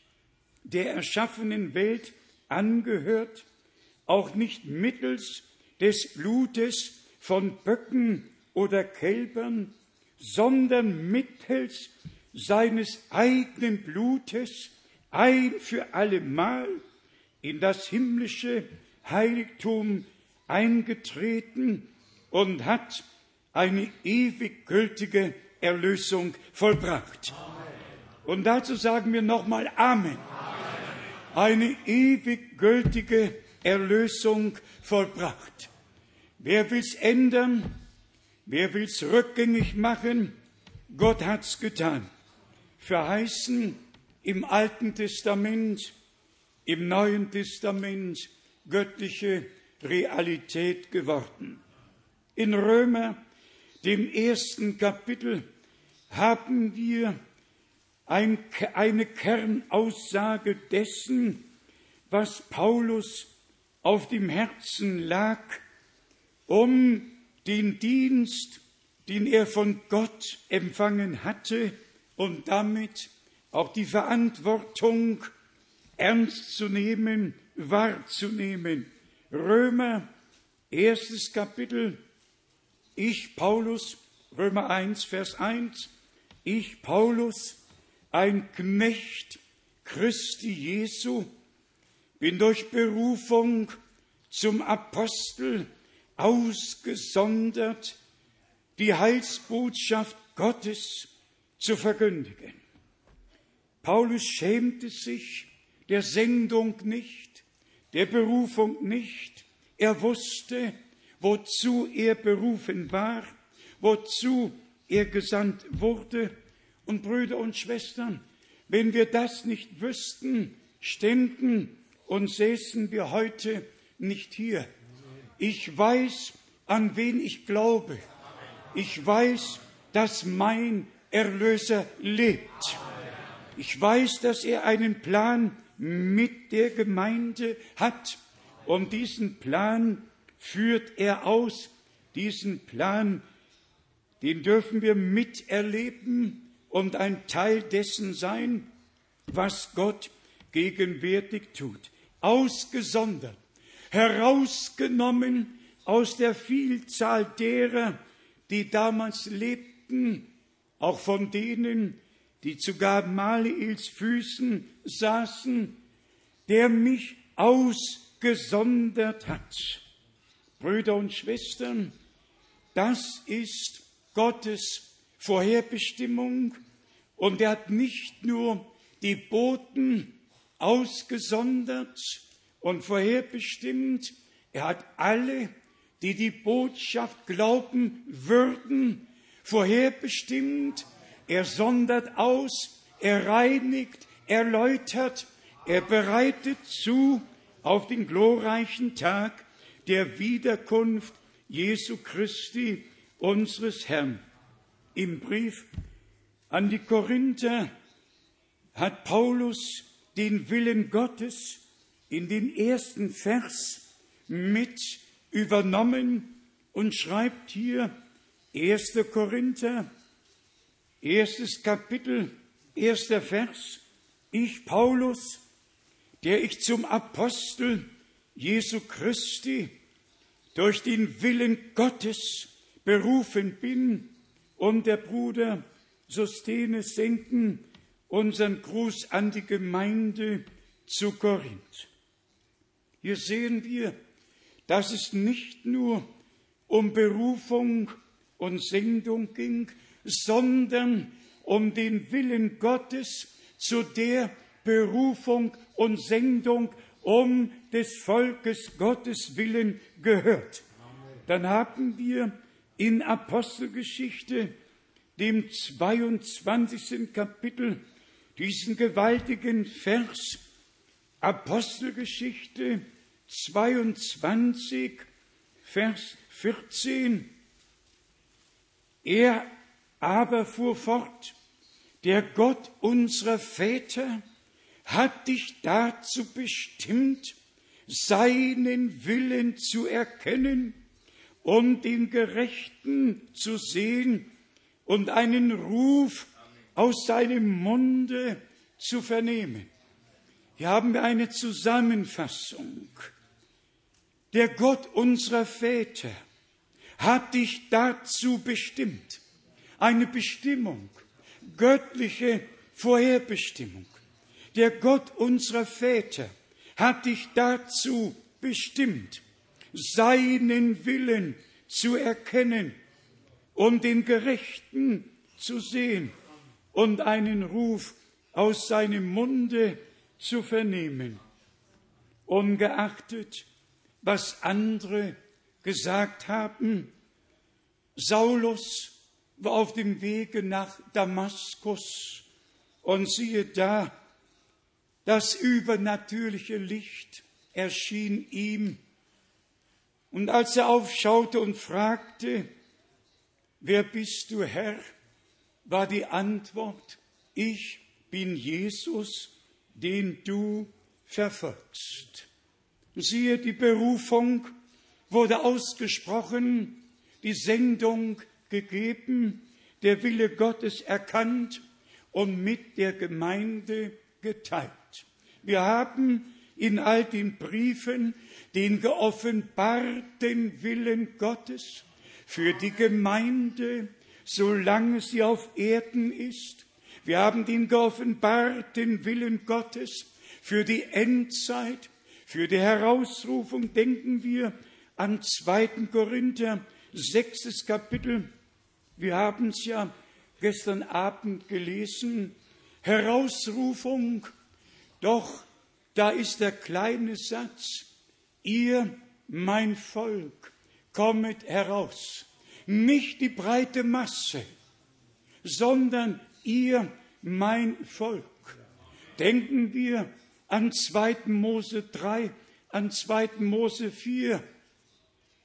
der erschaffenen Welt angehört, auch nicht mittels des Blutes von Böcken oder Kälbern, sondern mittels seines eigenen Blutes ein für allemal in das himmlische Heiligtum eingetreten und hat eine ewig gültige Erlösung vollbracht. Und dazu sagen wir nochmal Amen. Eine ewig gültige Erlösung vollbracht. Wer will's ändern? Wer will's rückgängig machen? Gott hat's getan. Verheißen im Alten Testament, im Neuen Testament göttliche Realität geworden. In Römer, dem ersten Kapitel, haben wir ein, eine Kernaussage dessen, was Paulus auf dem Herzen lag, um den Dienst, den er von Gott empfangen hatte und damit auch die Verantwortung ernst zu nehmen, wahrzunehmen. Römer, erstes Kapitel, ich Paulus, Römer 1, Vers 1, ich Paulus, ein Knecht Christi Jesu, bin durch Berufung zum Apostel ausgesondert, die Heilsbotschaft Gottes zu verkündigen. Paulus schämte sich der Sendung nicht, der Berufung nicht. Er wusste, wozu er berufen war, wozu er gesandt wurde. Und Brüder und Schwestern, wenn wir das nicht wüssten, ständen und säßen wir heute nicht hier. Ich weiß, an wen ich glaube. Ich weiß, dass mein Erlöser lebt. Ich weiß, dass er einen Plan mit der Gemeinde hat. Und diesen Plan führt er aus. Diesen Plan, den dürfen wir miterleben und ein Teil dessen sein, was Gott gegenwärtig tut. Ausgesondert, herausgenommen aus der Vielzahl derer, die damals lebten, auch von denen, die zu Gamaliels Füßen saßen, der mich ausgesondert hat. Brüder und Schwestern, das ist Gottes Vorherbestimmung und er hat nicht nur die Boten ausgesondert und vorherbestimmt, er hat alle, die die Botschaft glauben würden, vorherbestimmt er sondert aus, er reinigt, er läutert, er bereitet zu auf den glorreichen Tag der Wiederkunft Jesu Christi, unseres Herrn. Im Brief an die Korinther hat Paulus den Willen Gottes in den ersten Vers mit übernommen und schreibt hier 1. Korinther Erstes Kapitel, erster Vers. Ich, Paulus, der ich zum Apostel Jesu Christi durch den Willen Gottes berufen bin, und der Bruder Sostenes senden unseren Gruß an die Gemeinde zu Korinth. Hier sehen wir, dass es nicht nur um Berufung und Sendung ging, sondern um den Willen Gottes zu der Berufung und Sendung um des Volkes Gottes willen gehört. Dann haben wir in Apostelgeschichte, dem 22. Kapitel, diesen gewaltigen Vers, Apostelgeschichte 22, Vers 14. Er aber fuhr fort, der Gott unserer Väter hat dich dazu bestimmt, seinen Willen zu erkennen und den Gerechten zu sehen und einen Ruf aus seinem Munde zu vernehmen. Hier haben wir eine Zusammenfassung. Der Gott unserer Väter hat dich dazu bestimmt eine Bestimmung, göttliche Vorherbestimmung. Der Gott unserer Väter hat dich dazu bestimmt, seinen Willen zu erkennen und den Gerechten zu sehen und einen Ruf aus seinem Munde zu vernehmen. Ungeachtet, was andere gesagt haben, Saulus war auf dem Wege nach Damaskus und siehe da, das übernatürliche Licht erschien ihm. Und als er aufschaute und fragte, wer bist du Herr, war die Antwort, ich bin Jesus, den du verfolgst. Siehe, die Berufung wurde ausgesprochen, die Sendung gegeben, der Wille Gottes erkannt und mit der Gemeinde geteilt. Wir haben in all den Briefen den geoffenbarten Willen Gottes für die Gemeinde, solange sie auf Erden ist. Wir haben den geoffenbarten Willen Gottes für die Endzeit, für die Herausrufung. Denken wir an 2. Korinther, sechstes Kapitel. Wir haben es ja gestern Abend gelesen. Herausrufung. Doch da ist der kleine Satz. Ihr, mein Volk, kommet heraus. Nicht die breite Masse, sondern ihr, mein Volk. Denken wir an 2. Mose 3, an 2. Mose 4.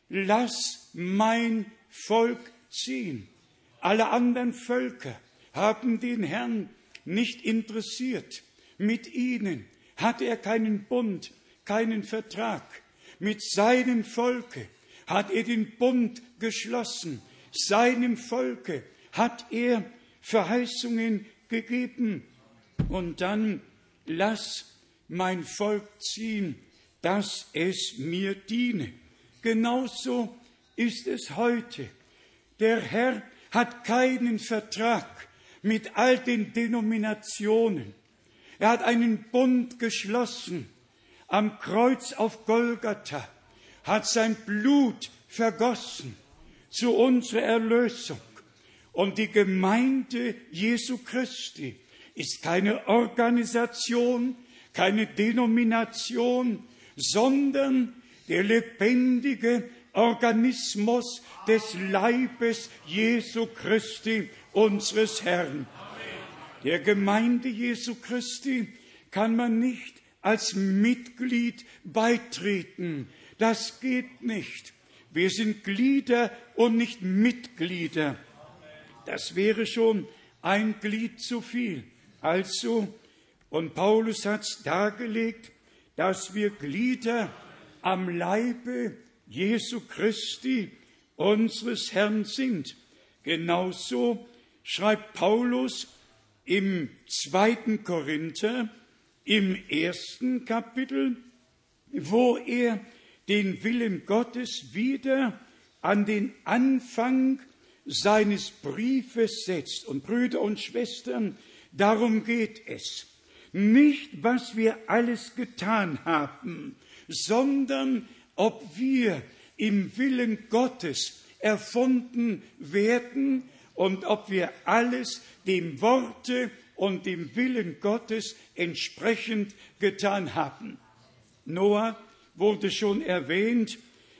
Lass mein Volk ziehen. Alle anderen Völker haben den Herrn nicht interessiert. Mit ihnen hatte er keinen Bund, keinen Vertrag. Mit seinem Volke hat er den Bund geschlossen. Seinem Volke hat er Verheißungen gegeben. Und dann lass mein Volk ziehen, dass es mir diene. Genauso ist es heute. Der Herr hat keinen Vertrag mit all den Denominationen. Er hat einen Bund geschlossen am Kreuz auf Golgatha, hat sein Blut vergossen zu unserer Erlösung. Und die Gemeinde Jesu Christi ist keine Organisation, keine Denomination, sondern der lebendige Organismus des Leibes Jesu Christi, unseres Herrn. Der Gemeinde Jesu Christi kann man nicht als Mitglied beitreten. Das geht nicht. Wir sind Glieder und nicht Mitglieder. Das wäre schon ein Glied zu viel. Also, und Paulus hat es dargelegt, dass wir Glieder am Leibe Jesu Christi, unseres Herrn sind. Genauso schreibt Paulus im zweiten Korinther, im ersten Kapitel, wo er den Willen Gottes wieder an den Anfang seines Briefes setzt. Und Brüder und Schwestern, darum geht es. Nicht, was wir alles getan haben, sondern ob wir im Willen Gottes erfunden werden und ob wir alles dem Worte und dem Willen Gottes entsprechend getan haben. Noah wurde schon erwähnt,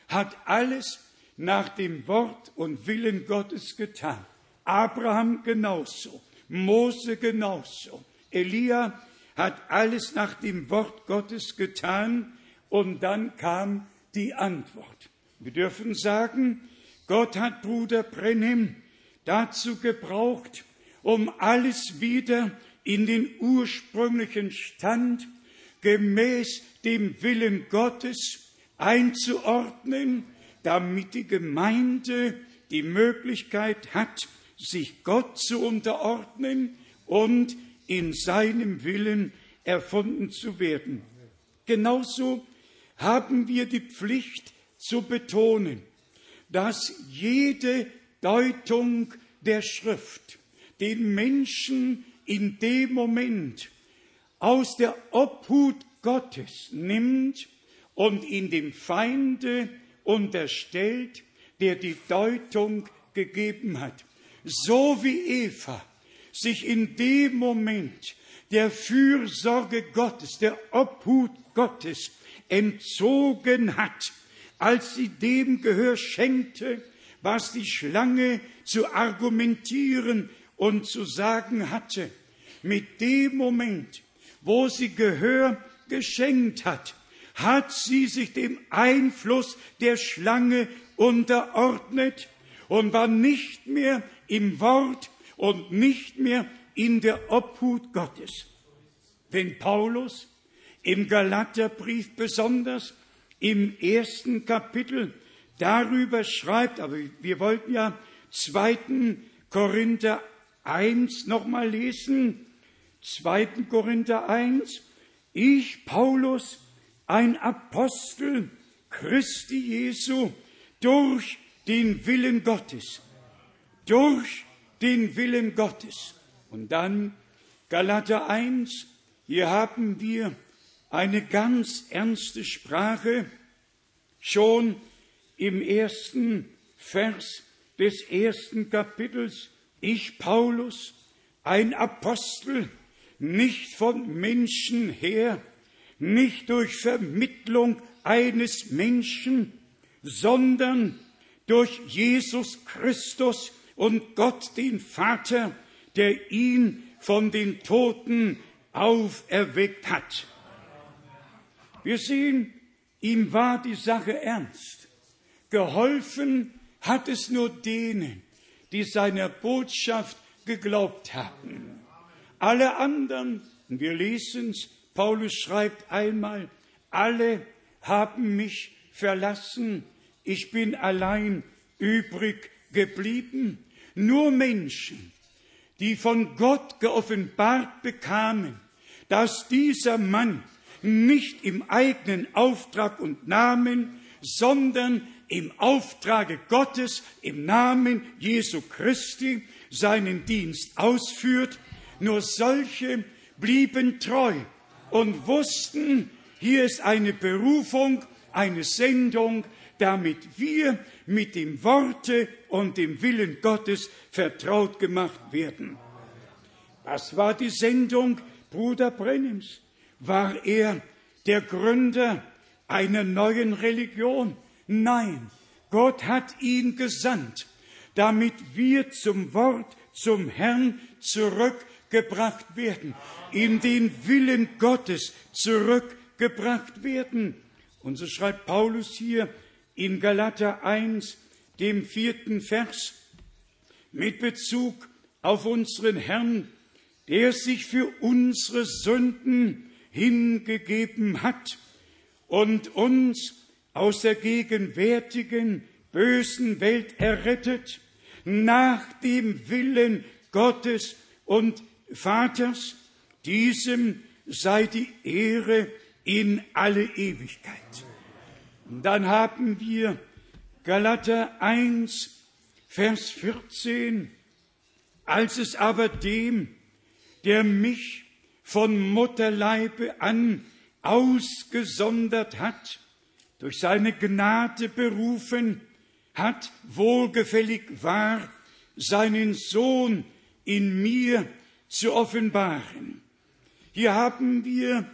hat alles nach dem Wort und Willen Gottes getan. Abraham genauso, Mose genauso, Elia hat alles nach dem Wort Gottes getan und dann kam die Antwort. Wir dürfen sagen, Gott hat Bruder Brennim dazu gebraucht, um alles wieder in den ursprünglichen Stand gemäß dem Willen Gottes einzuordnen, damit die Gemeinde die Möglichkeit hat, sich Gott zu unterordnen und in seinem Willen erfunden zu werden. Genauso haben wir die Pflicht zu betonen, dass jede Deutung der Schrift den Menschen in dem Moment aus der Obhut Gottes nimmt und in dem Feinde unterstellt, der die Deutung gegeben hat. So wie Eva sich in dem Moment der Fürsorge Gottes, der Obhut Gottes entzogen hat, als sie dem Gehör schenkte, was die Schlange zu argumentieren und zu sagen hatte. Mit dem Moment, wo sie Gehör geschenkt hat, hat sie sich dem Einfluss der Schlange unterordnet und war nicht mehr im Wort und nicht mehr in der Obhut Gottes. Wenn Paulus im Galaterbrief besonders im ersten Kapitel darüber schreibt, aber wir wollten ja zweiten Korinther 1 nochmal lesen, zweiten Korinther 1, ich, Paulus, ein Apostel Christi Jesu, durch den Willen Gottes, durch den Willen Gottes. Und dann Galater 1, hier haben wir eine ganz ernste Sprache schon im ersten Vers des ersten Kapitels. Ich, Paulus, ein Apostel, nicht von Menschen her, nicht durch Vermittlung eines Menschen, sondern durch Jesus Christus und Gott den Vater, der ihn von den Toten auferweckt hat. Wir sehen, ihm war die Sache ernst. Geholfen hat es nur denen, die seiner Botschaft geglaubt haben. Alle anderen, wir lesen es, Paulus schreibt einmal, alle haben mich verlassen, ich bin allein übrig geblieben. Nur Menschen, die von Gott geoffenbart bekamen, dass dieser Mann nicht im eigenen Auftrag und Namen, sondern im Auftrage Gottes, im Namen Jesu Christi seinen Dienst ausführt, nur solche blieben treu und wussten, hier ist eine Berufung, eine Sendung, damit wir mit dem Worte und dem Willen Gottes vertraut gemacht werden. Was war die Sendung Bruder Brennims? War er der Gründer einer neuen Religion? Nein, Gott hat ihn gesandt, damit wir zum Wort, zum Herrn zurückgebracht werden, in den Willen Gottes zurückgebracht werden. Und so schreibt Paulus hier in Galater 1, dem vierten Vers, mit Bezug auf unseren Herrn, der sich für unsere Sünden hingegeben hat und uns aus der gegenwärtigen bösen Welt errettet, nach dem Willen Gottes und Vaters, diesem sei die Ehre in alle Ewigkeit. Und dann haben wir Galater 1, Vers 14, als es aber dem, der mich von Mutterleibe an ausgesondert hat, durch seine Gnade berufen, hat wohlgefällig war, seinen Sohn in mir zu offenbaren. Hier haben wir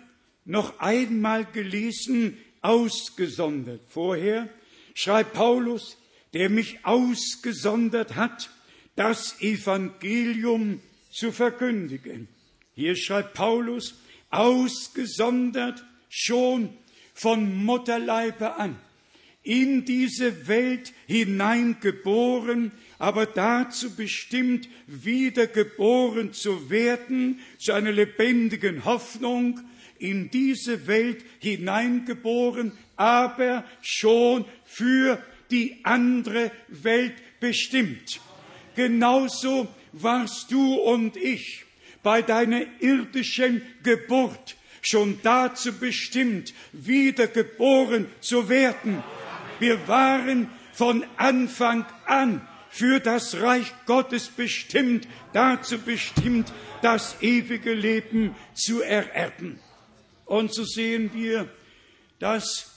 noch einmal gelesen, ausgesondert. Vorher schreibt Paulus, der mich ausgesondert hat, das Evangelium zu verkündigen. Hier schreibt Paulus, ausgesondert schon von Mutterleibe an, in diese Welt hineingeboren, aber dazu bestimmt, wiedergeboren zu werden, zu einer lebendigen Hoffnung, in diese Welt hineingeboren, aber schon für die andere Welt bestimmt. Genauso warst du und ich bei deiner irdischen Geburt schon dazu bestimmt, wiedergeboren zu werden. Wir waren von Anfang an für das Reich Gottes bestimmt, dazu bestimmt, das ewige Leben zu ererben. Und so sehen wir, dass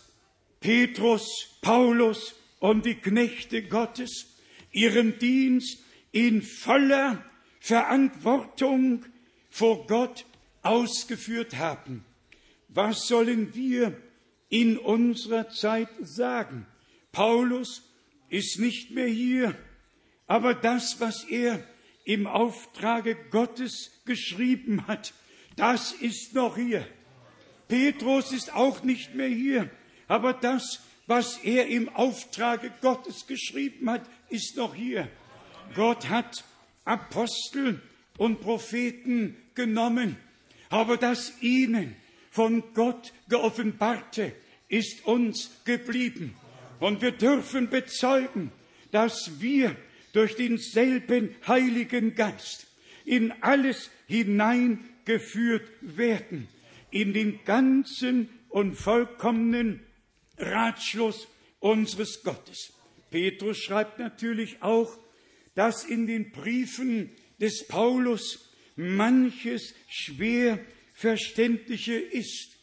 Petrus, Paulus und die Knechte Gottes ihren Dienst in voller Verantwortung vor Gott ausgeführt haben. Was sollen wir in unserer Zeit sagen? Paulus ist nicht mehr hier, aber das, was er im Auftrage Gottes geschrieben hat, das ist noch hier. Petrus ist auch nicht mehr hier, aber das, was er im Auftrage Gottes geschrieben hat, ist noch hier. Gott hat Apostel und Propheten genommen, aber das ihnen von Gott geoffenbarte ist uns geblieben. Und wir dürfen bezeugen, dass wir durch denselben Heiligen Geist in alles hineingeführt werden, in den ganzen und vollkommenen Ratschluss unseres Gottes. Petrus schreibt natürlich auch, dass in den Briefen des Paulus manches schwer verständliche ist.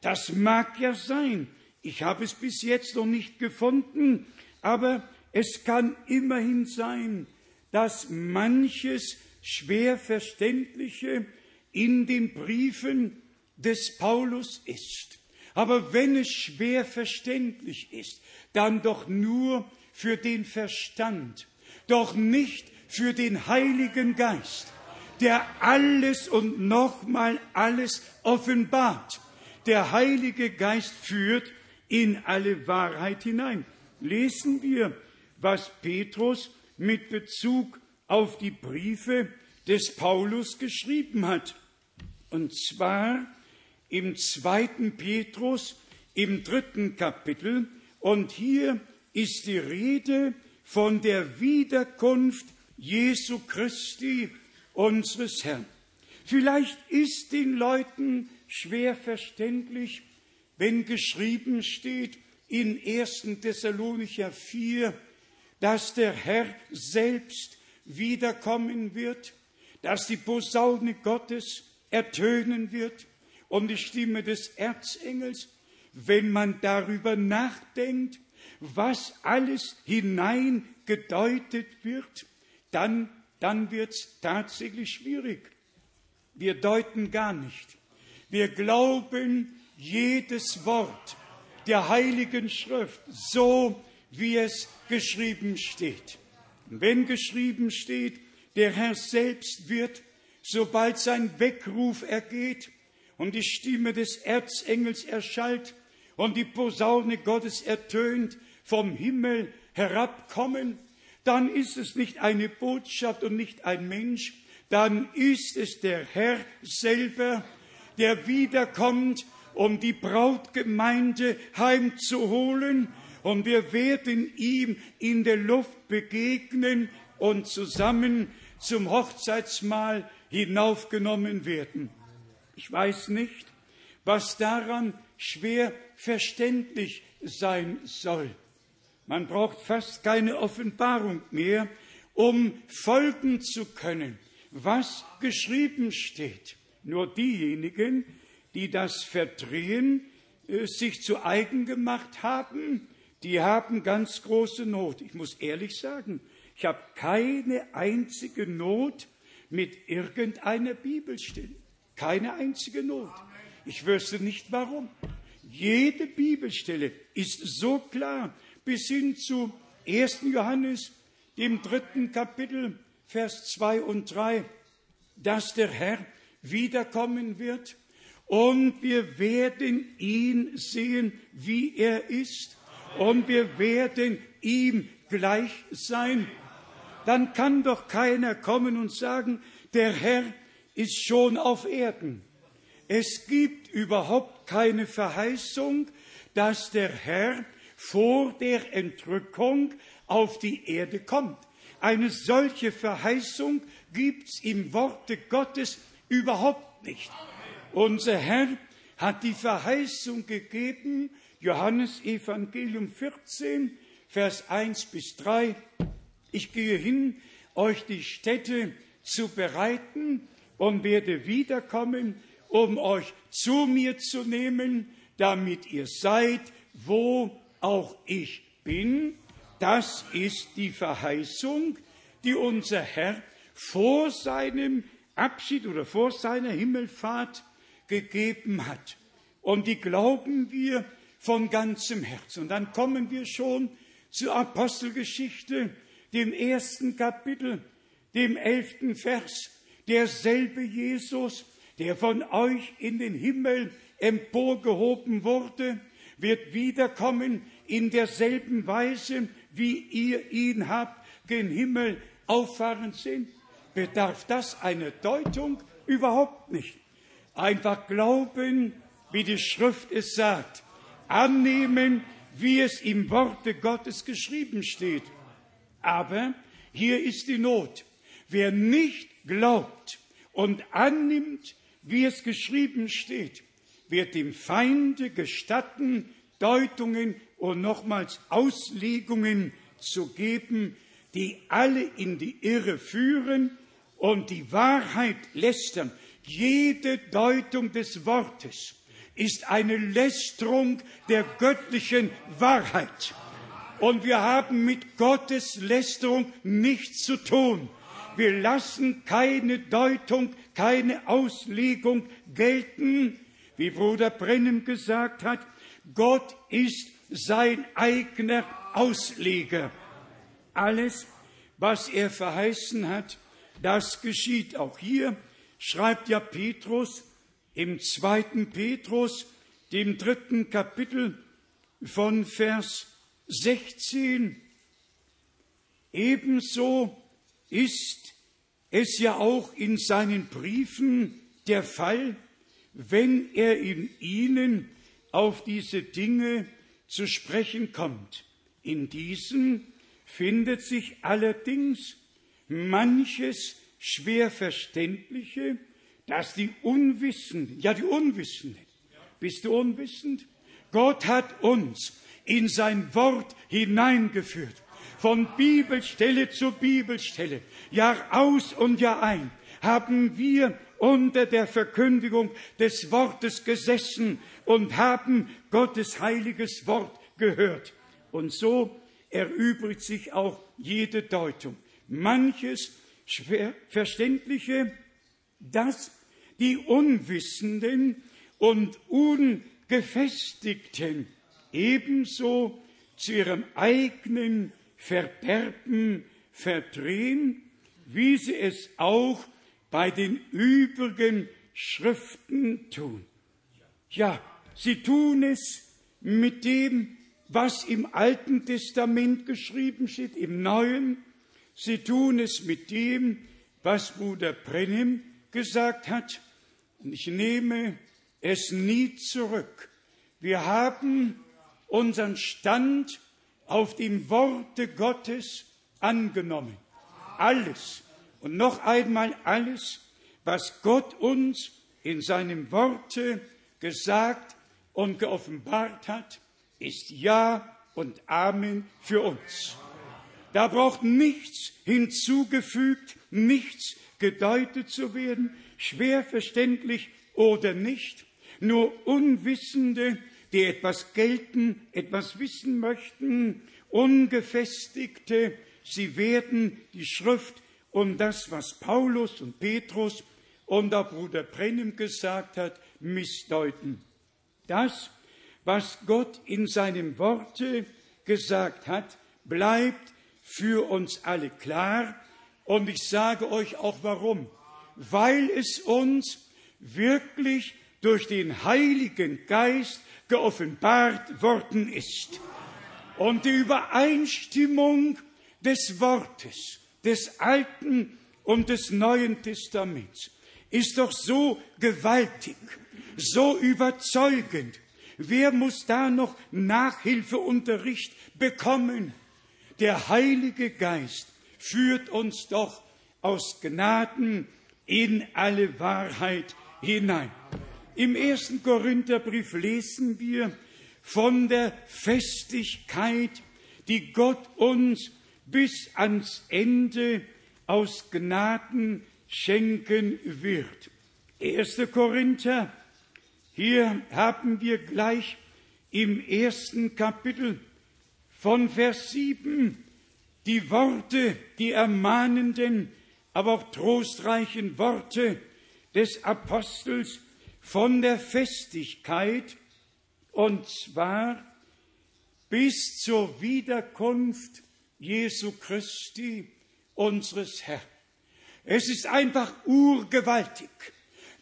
Das mag ja sein. Ich habe es bis jetzt noch nicht gefunden, aber es kann immerhin sein, dass manches schwer verständliche in den Briefen des Paulus ist. Aber wenn es schwer verständlich ist, dann doch nur für den Verstand, doch nicht für den Heiligen Geist, der alles und nochmal alles offenbart. Der Heilige Geist führt in alle Wahrheit hinein. Lesen wir, was Petrus mit Bezug auf die Briefe des Paulus geschrieben hat. Und zwar im zweiten Petrus im dritten Kapitel. Und hier ist die Rede von der Wiederkunft Jesu Christi, unseres Herrn. Vielleicht ist den Leuten schwer verständlich, wenn geschrieben steht in 1. Thessalonicher 4, dass der Herr selbst wiederkommen wird, dass die Posaune Gottes ertönen wird und die Stimme des Erzengels, wenn man darüber nachdenkt, was alles hineingedeutet wird, dann, dann wird es tatsächlich schwierig. Wir deuten gar nicht. Wir glauben jedes Wort der Heiligen Schrift, so wie es geschrieben steht. Wenn geschrieben steht, der Herr selbst wird, sobald sein Weckruf ergeht, und die Stimme des Erzengels erschallt und die Posaune Gottes ertönt, vom Himmel herabkommen, dann ist es nicht eine Botschaft und nicht ein Mensch, dann ist es der Herr selber, der wiederkommt, um die Brautgemeinde heimzuholen, und wir werden ihm in der Luft begegnen und zusammen zum Hochzeitsmahl hinaufgenommen werden. Ich weiß nicht, was daran schwer verständlich sein soll. Man braucht fast keine Offenbarung mehr, um folgen zu können, was geschrieben steht. Nur diejenigen, die das verdrehen, äh, sich zu eigen gemacht haben, die haben ganz große Not. Ich muss ehrlich sagen, ich habe keine einzige Not mit irgendeiner Bibelstelle. Keine einzige Not. Ich wüsste nicht warum. Jede Bibelstelle ist so klar, bis hin zu 1. Johannes, dem dritten Kapitel, Vers 2 und 3, dass der Herr wiederkommen wird und wir werden ihn sehen, wie er ist und wir werden ihm gleich sein. Dann kann doch keiner kommen und sagen, der Herr ist schon auf Erden. Es gibt überhaupt keine Verheißung, dass der Herr vor der Entrückung auf die Erde kommt. Eine solche Verheißung gibt's im Worte Gottes überhaupt nicht. Unser Herr hat die Verheißung gegeben, Johannes Evangelium 14, Vers 1 bis 3. Ich gehe hin, euch die Städte zu bereiten, und werde wiederkommen, um euch zu mir zu nehmen, damit ihr seid, wo auch ich bin Das ist die Verheißung, die unser Herr vor seinem Abschied oder vor seiner Himmelfahrt gegeben hat. Und die glauben wir von ganzem Herzen. Und dann kommen wir schon zur Apostelgeschichte, dem ersten Kapitel, dem elften Vers. Derselbe Jesus, der von euch in den Himmel emporgehoben wurde, wird wiederkommen in derselben Weise, wie ihr ihn habt gen Himmel auffahren sehen. Bedarf das einer Deutung? Überhaupt nicht. Einfach glauben, wie die Schrift es sagt. Annehmen, wie es im Worte Gottes geschrieben steht. Aber hier ist die Not. Wer nicht glaubt und annimmt, wie es geschrieben steht, wird dem Feinde gestatten, Deutungen und nochmals Auslegungen zu geben, die alle in die Irre führen und die Wahrheit lästern. Jede Deutung des Wortes ist eine Lästerung der göttlichen Wahrheit. Und wir haben mit Gottes Lästerung nichts zu tun. Wir lassen keine Deutung, keine Auslegung gelten. Wie Bruder Brennem gesagt hat, Gott ist sein eigener Ausleger. Alles, was er verheißen hat, das geschieht. Auch hier schreibt ja Petrus im zweiten Petrus, dem dritten Kapitel von Vers 16. Ebenso ist es ja auch in seinen Briefen der Fall, wenn er in ihnen auf diese Dinge zu sprechen kommt. In diesen findet sich allerdings manches schwer verständliche, dass die Unwissenden, ja die Unwissenden, bist du unwissend? Gott hat uns in sein Wort hineingeführt, von Bibelstelle zu Bibelstelle, Jahr aus und Jahr ein, haben wir unter der Verkündigung des Wortes gesessen und haben Gottes heiliges Wort gehört. Und so erübrigt sich auch jede Deutung. Manches verständliche, das die Unwissenden und Ungefestigten ebenso zu ihrem eigenen Verderben verdrehen, wie sie es auch bei den übrigen Schriften tun. Ja, sie tun es mit dem, was im Alten Testament geschrieben steht, im Neuen. Sie tun es mit dem, was Bruder Brennim gesagt hat. Und ich nehme es nie zurück. Wir haben unseren Stand auf dem Worte Gottes angenommen. Alles und noch einmal alles, was Gott uns in seinem Worte gesagt und geoffenbart hat, ist Ja und Amen für uns. Da braucht nichts hinzugefügt, nichts gedeutet zu werden, schwer verständlich oder nicht. Nur Unwissende, die etwas gelten, etwas wissen möchten, Ungefestigte, sie werden die Schrift und das, was Paulus und Petrus und auch Bruder Brennim gesagt hat, missdeuten. Das, was Gott in seinem Worte gesagt hat, bleibt für uns alle klar. Und ich sage euch auch warum. Weil es uns wirklich durch den Heiligen Geist geoffenbart worden ist. Und die Übereinstimmung des Wortes, des Alten und des Neuen Testaments ist doch so gewaltig, so überzeugend. Wer muss da noch Nachhilfeunterricht bekommen? Der Heilige Geist führt uns doch aus Gnaden in alle Wahrheit hinein. Im ersten Korintherbrief lesen wir von der Festigkeit, die Gott uns bis ans Ende aus Gnaden schenken wird. 1. Korinther, hier haben wir gleich im ersten Kapitel von Vers 7 die Worte, die ermahnenden, aber auch trostreichen Worte des Apostels von der Festigkeit, und zwar bis zur Wiederkunft Jesu Christi, unseres Herrn. Es ist einfach urgewaltig,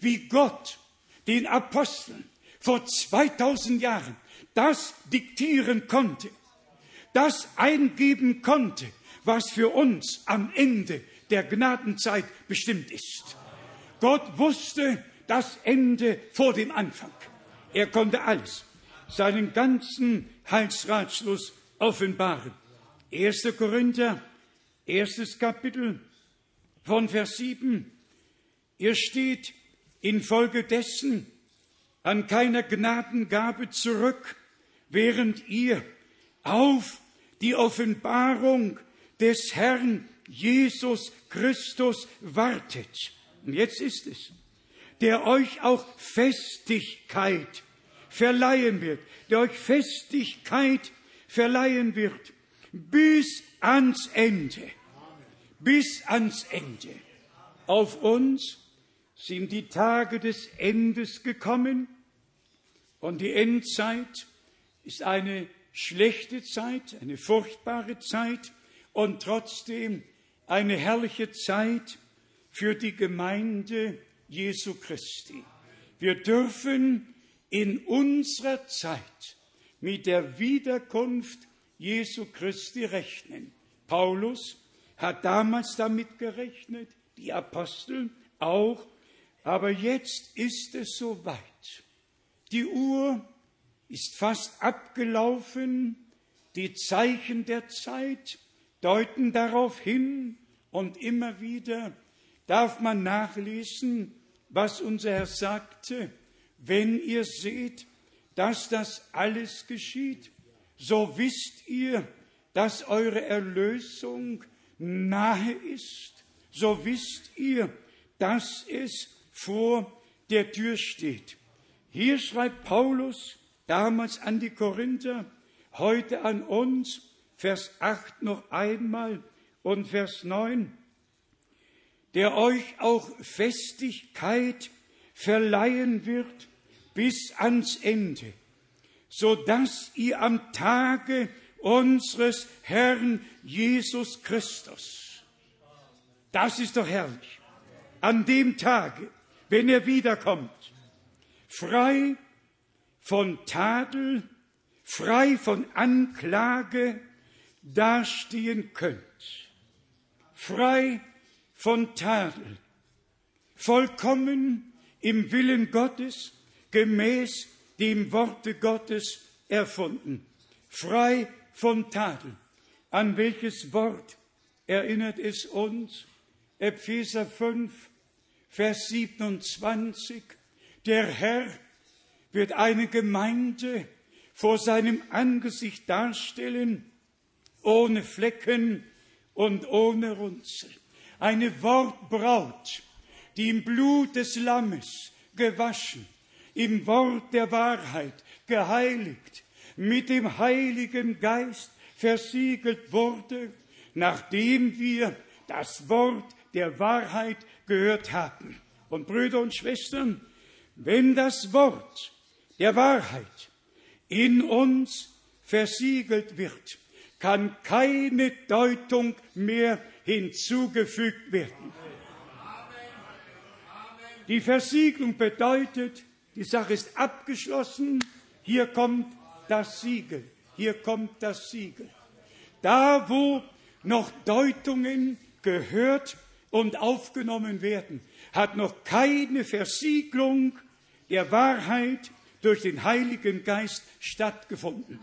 wie Gott den Aposteln vor 2000 Jahren das diktieren konnte, das eingeben konnte, was für uns am Ende der Gnadenzeit bestimmt ist. Gott wusste das Ende vor dem Anfang. Er konnte alles, seinen ganzen Heilsratschluss offenbaren. 1. Korinther, erstes Kapitel von Vers 7. Ihr steht infolgedessen an keiner Gnadengabe zurück, während ihr auf die Offenbarung des Herrn Jesus Christus wartet. Und jetzt ist es, der euch auch Festigkeit verleihen wird, der euch Festigkeit verleihen wird, bis ans Ende, bis ans Ende. Auf uns sind die Tage des Endes gekommen und die Endzeit ist eine schlechte Zeit, eine furchtbare Zeit und trotzdem eine herrliche Zeit für die Gemeinde Jesu Christi. Wir dürfen in unserer Zeit mit der Wiederkunft Jesu Christi rechnen. Paulus hat damals damit gerechnet, die Apostel auch, aber jetzt ist es soweit. Die Uhr ist fast abgelaufen, die Zeichen der Zeit deuten darauf hin und immer wieder darf man nachlesen, was unser Herr sagte, wenn ihr seht, dass das alles geschieht, so wisst ihr, dass eure Erlösung nahe ist, so wisst ihr, dass es vor der Tür steht. Hier schreibt Paulus damals an die Korinther, heute an uns, Vers 8 noch einmal und Vers 9, der euch auch Festigkeit verleihen wird bis ans Ende, so dass ihr am Tage unseres Herrn Jesus Christus, das ist doch herrlich, an dem Tage, wenn er wiederkommt, frei von Tadel, frei von Anklage dastehen könnt, frei von Tadel, vollkommen im Willen Gottes, gemäß dem Worte Gottes erfunden, frei von Tadel. An welches Wort erinnert es uns? Epheser 5, Vers 27. Der Herr wird eine Gemeinde vor seinem Angesicht darstellen, ohne Flecken und ohne Runzel. Eine Wortbraut, die im Blut des Lammes gewaschen, im Wort der Wahrheit geheiligt, mit dem Heiligen Geist versiegelt wurde, nachdem wir das Wort der Wahrheit gehört haben. Und Brüder und Schwestern, wenn das Wort der Wahrheit in uns versiegelt wird, kann keine Deutung mehr hinzugefügt werden. Die Versiegelung bedeutet, die Sache ist abgeschlossen, hier kommt das Siegel, hier kommt das Siegel. Da, wo noch Deutungen gehört und aufgenommen werden, hat noch keine Versiegelung der Wahrheit durch den Heiligen Geist stattgefunden.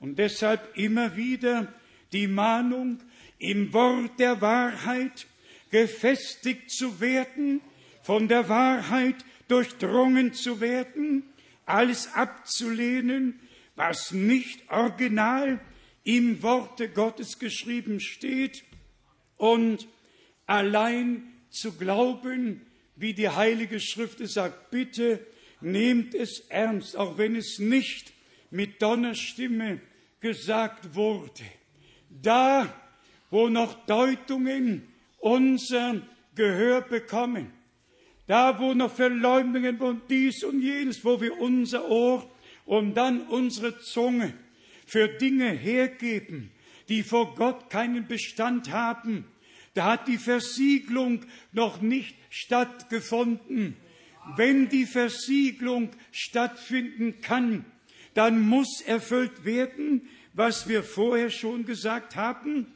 Und deshalb immer wieder die Mahnung, im Wort der Wahrheit gefestigt zu werden, von der Wahrheit durchdrungen zu werden, alles abzulehnen, was nicht original im Worte Gottes geschrieben steht und allein zu glauben, wie die Heilige Schrift sagt, bitte nehmt es ernst, auch wenn es nicht mit Donnerstimme gesagt wurde. Da, wo noch Deutungen unser Gehör bekommen, da, wo noch Verleumdungen von dies und jenes, wo wir unser Ohr und dann unsere Zunge für Dinge hergeben, die vor Gott keinen Bestand haben, da hat die Versiegelung noch nicht stattgefunden. Wenn die Versiegelung stattfinden kann, dann muss erfüllt werden, was wir vorher schon gesagt haben,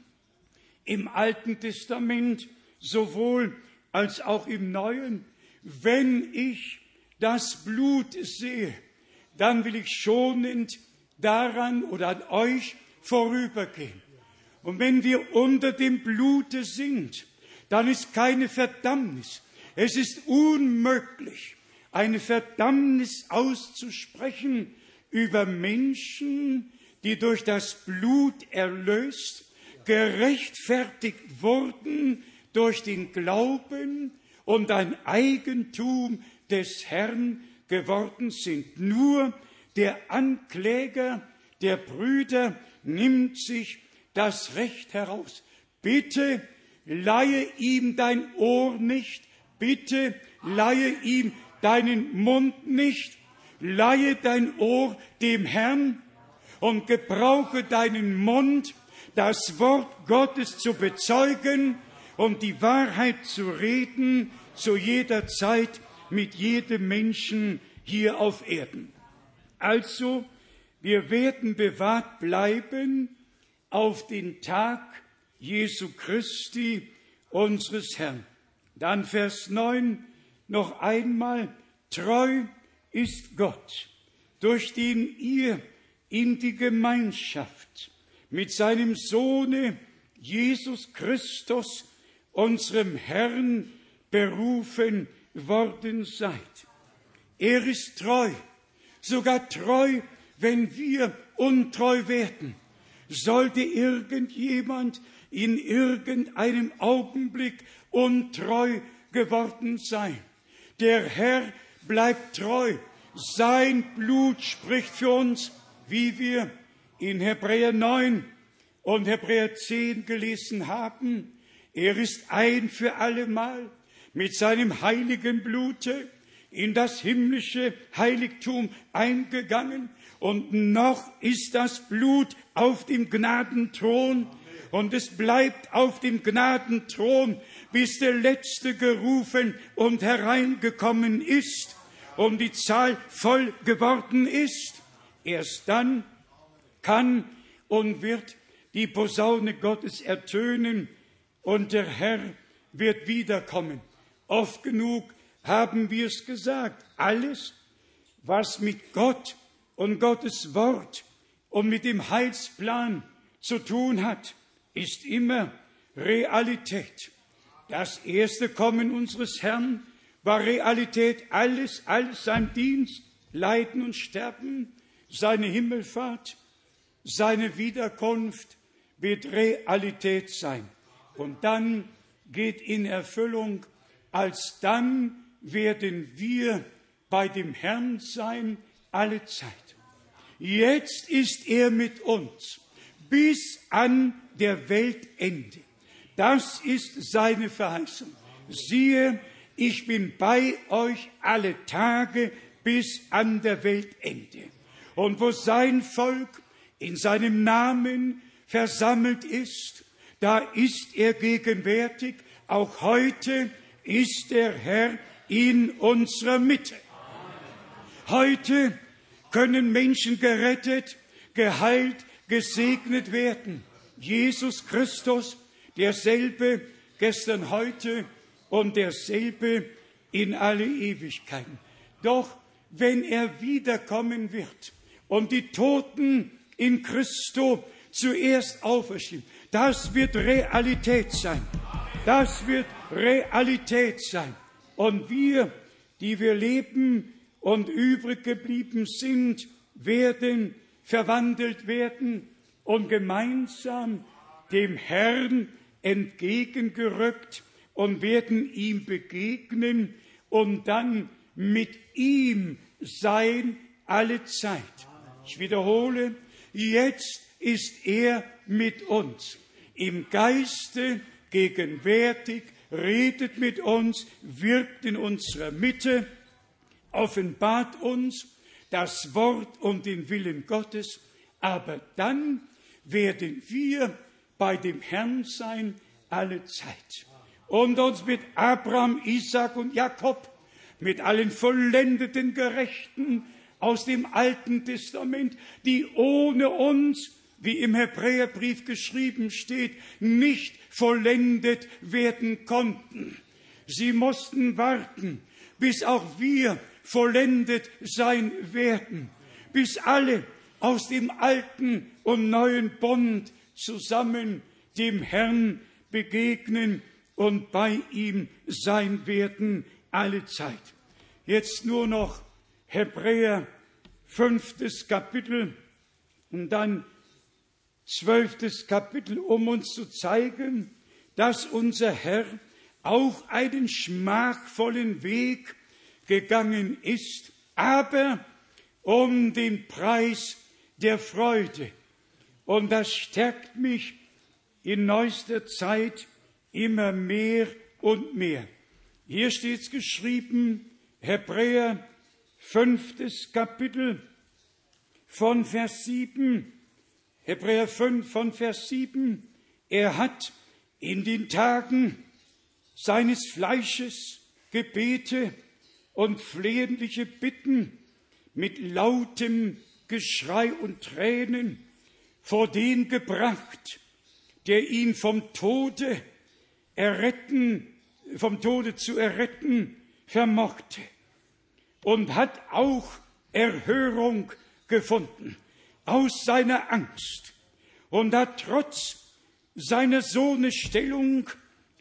im Alten Testament sowohl als auch im Neuen. Wenn ich das Blut sehe, dann will ich schonend daran oder an euch vorübergehen. Und wenn wir unter dem Blute sind, dann ist keine Verdammnis. Es ist unmöglich, eine Verdammnis auszusprechen über Menschen, die durch das Blut erlöst, gerechtfertigt wurden durch den Glauben und ein Eigentum des Herrn geworden sind. Nur der Ankläger der Brüder nimmt sich das Recht heraus. Bitte leihe ihm dein Ohr nicht, bitte leihe ihm deinen Mund nicht, leihe dein Ohr dem Herrn und gebrauche deinen Mund, das Wort Gottes zu bezeugen und die Wahrheit zu reden zu jeder Zeit mit jedem Menschen hier auf Erden. Also, wir werden bewahrt bleiben auf den Tag Jesu Christi, unseres Herrn. Dann Vers 9 noch einmal, treu ist Gott, durch den ihr in die Gemeinschaft mit seinem Sohne Jesus Christus, unserem Herrn, berufen worden seid. Er ist treu, sogar treu, wenn wir untreu werden. Sollte irgendjemand in irgendeinem Augenblick untreu geworden sein. Der Herr bleibt treu. Sein Blut spricht für uns, wie wir in Hebräer 9 und Hebräer 10 gelesen haben. Er ist ein für allemal mit seinem heiligen Blute in das himmlische Heiligtum eingegangen und noch ist das Blut auf dem Gnadenthron und es bleibt auf dem Gnadenthron, bis der Letzte gerufen und hereingekommen ist und die Zahl voll geworden ist. Erst dann kann und wird die Posaune Gottes ertönen und der Herr wird wiederkommen. Oft genug haben wir es gesagt. Alles, was mit Gott und Gottes Wort und mit dem Heilsplan zu tun hat, ist immer Realität. Das erste Kommen unseres Herrn war Realität, alles, alles sein Dienst, Leiden und Sterben, seine Himmelfahrt, seine Wiederkunft wird Realität sein. Und dann geht in Erfüllung, als dann werden wir bei dem Herrn sein alle Zeit. Jetzt ist er mit uns bis an der Weltende. Das ist seine Verheißung. Siehe, ich bin bei euch alle Tage bis an der Weltende. Und wo sein Volk in seinem Namen versammelt ist, da ist er gegenwärtig. Auch heute ist der Herr in unserer Mitte. Heute können Menschen gerettet, geheilt, gesegnet werden. Jesus Christus, derselbe gestern, heute und derselbe in alle Ewigkeiten. Doch wenn er wiederkommen wird und die Toten in Christo zuerst auferstehen, das wird Realität sein. Das wird Realität sein. Und wir, die wir leben und übrig geblieben sind, werden verwandelt werden und gemeinsam dem Herrn entgegengerückt und werden ihm begegnen und dann mit ihm sein alle Zeit. Ich wiederhole, jetzt ist er mit uns. Im Geiste gegenwärtig, redet mit uns, wirkt in unserer Mitte, offenbart uns das Wort und den Willen Gottes, aber dann werden wir bei dem Herrn sein alle Zeit. Und uns mit Abraham, Isaac und Jakob, mit allen vollendeten Gerechten aus dem Alten Testament, die ohne uns, wie im Hebräerbrief geschrieben steht, nicht vollendet werden konnten. Sie mussten warten, bis auch wir vollendet sein werden, bis alle aus dem alten und neuen Bund zusammen dem Herrn begegnen und bei ihm sein werden alle Zeit. Jetzt nur noch Hebräer fünftes Kapitel und dann zwölftes Kapitel, um uns zu zeigen, dass unser Herr auch einen schmachvollen Weg gegangen ist, aber um den Preis der Freude. Und das stärkt mich in neuester Zeit immer mehr und mehr. Hier steht es geschrieben, Hebräer fünftes Kapitel von Vers 7, Hebräer 5 von Vers 7, er hat in den Tagen seines Fleisches Gebete und flehentliche Bitten mit lautem Geschrei und Tränen vor den gebracht, der ihn vom Tode erretten, vom Tode zu erretten vermochte und hat auch Erhörung gefunden aus seiner Angst und hat trotz seiner Sohnesstellung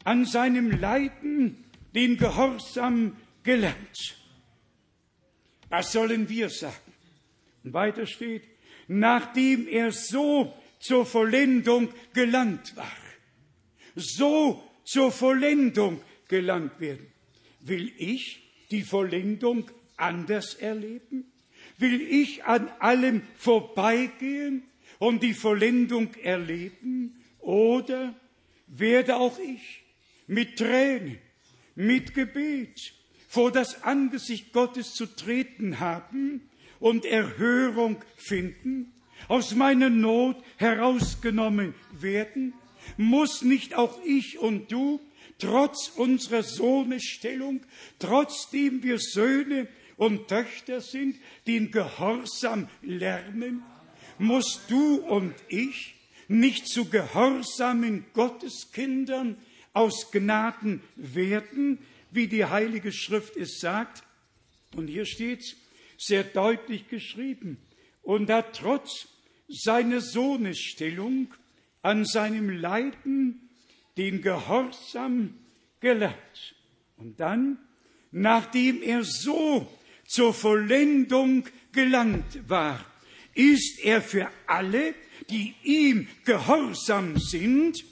an seinem Leiden den Gehorsam gelernt. Was sollen wir sagen? Und weiter steht, nachdem er so zur Vollendung gelangt war, so zur Vollendung gelangt werden. Will ich die Vollendung anders erleben? Will ich an allem vorbeigehen und die Vollendung erleben? Oder werde auch ich mit Tränen, mit Gebet vor das Angesicht Gottes zu treten haben und Erhörung finden, aus meiner Not herausgenommen werden? Muss nicht auch ich und du trotz unserer Sohnestellung, trotzdem wir Söhne und Töchter sind, den Gehorsam lernen? Musst du und ich nicht zu gehorsamen Gotteskindern aus Gnaden werden, wie die Heilige Schrift es sagt? Und hier steht's sehr deutlich geschrieben. Und hat trotz seiner Sohnesstellung an seinem Leiden den Gehorsam gelernt. Und dann, nachdem er so zur Vollendung gelangt war, ist er für alle, die ihm gehorsam sind,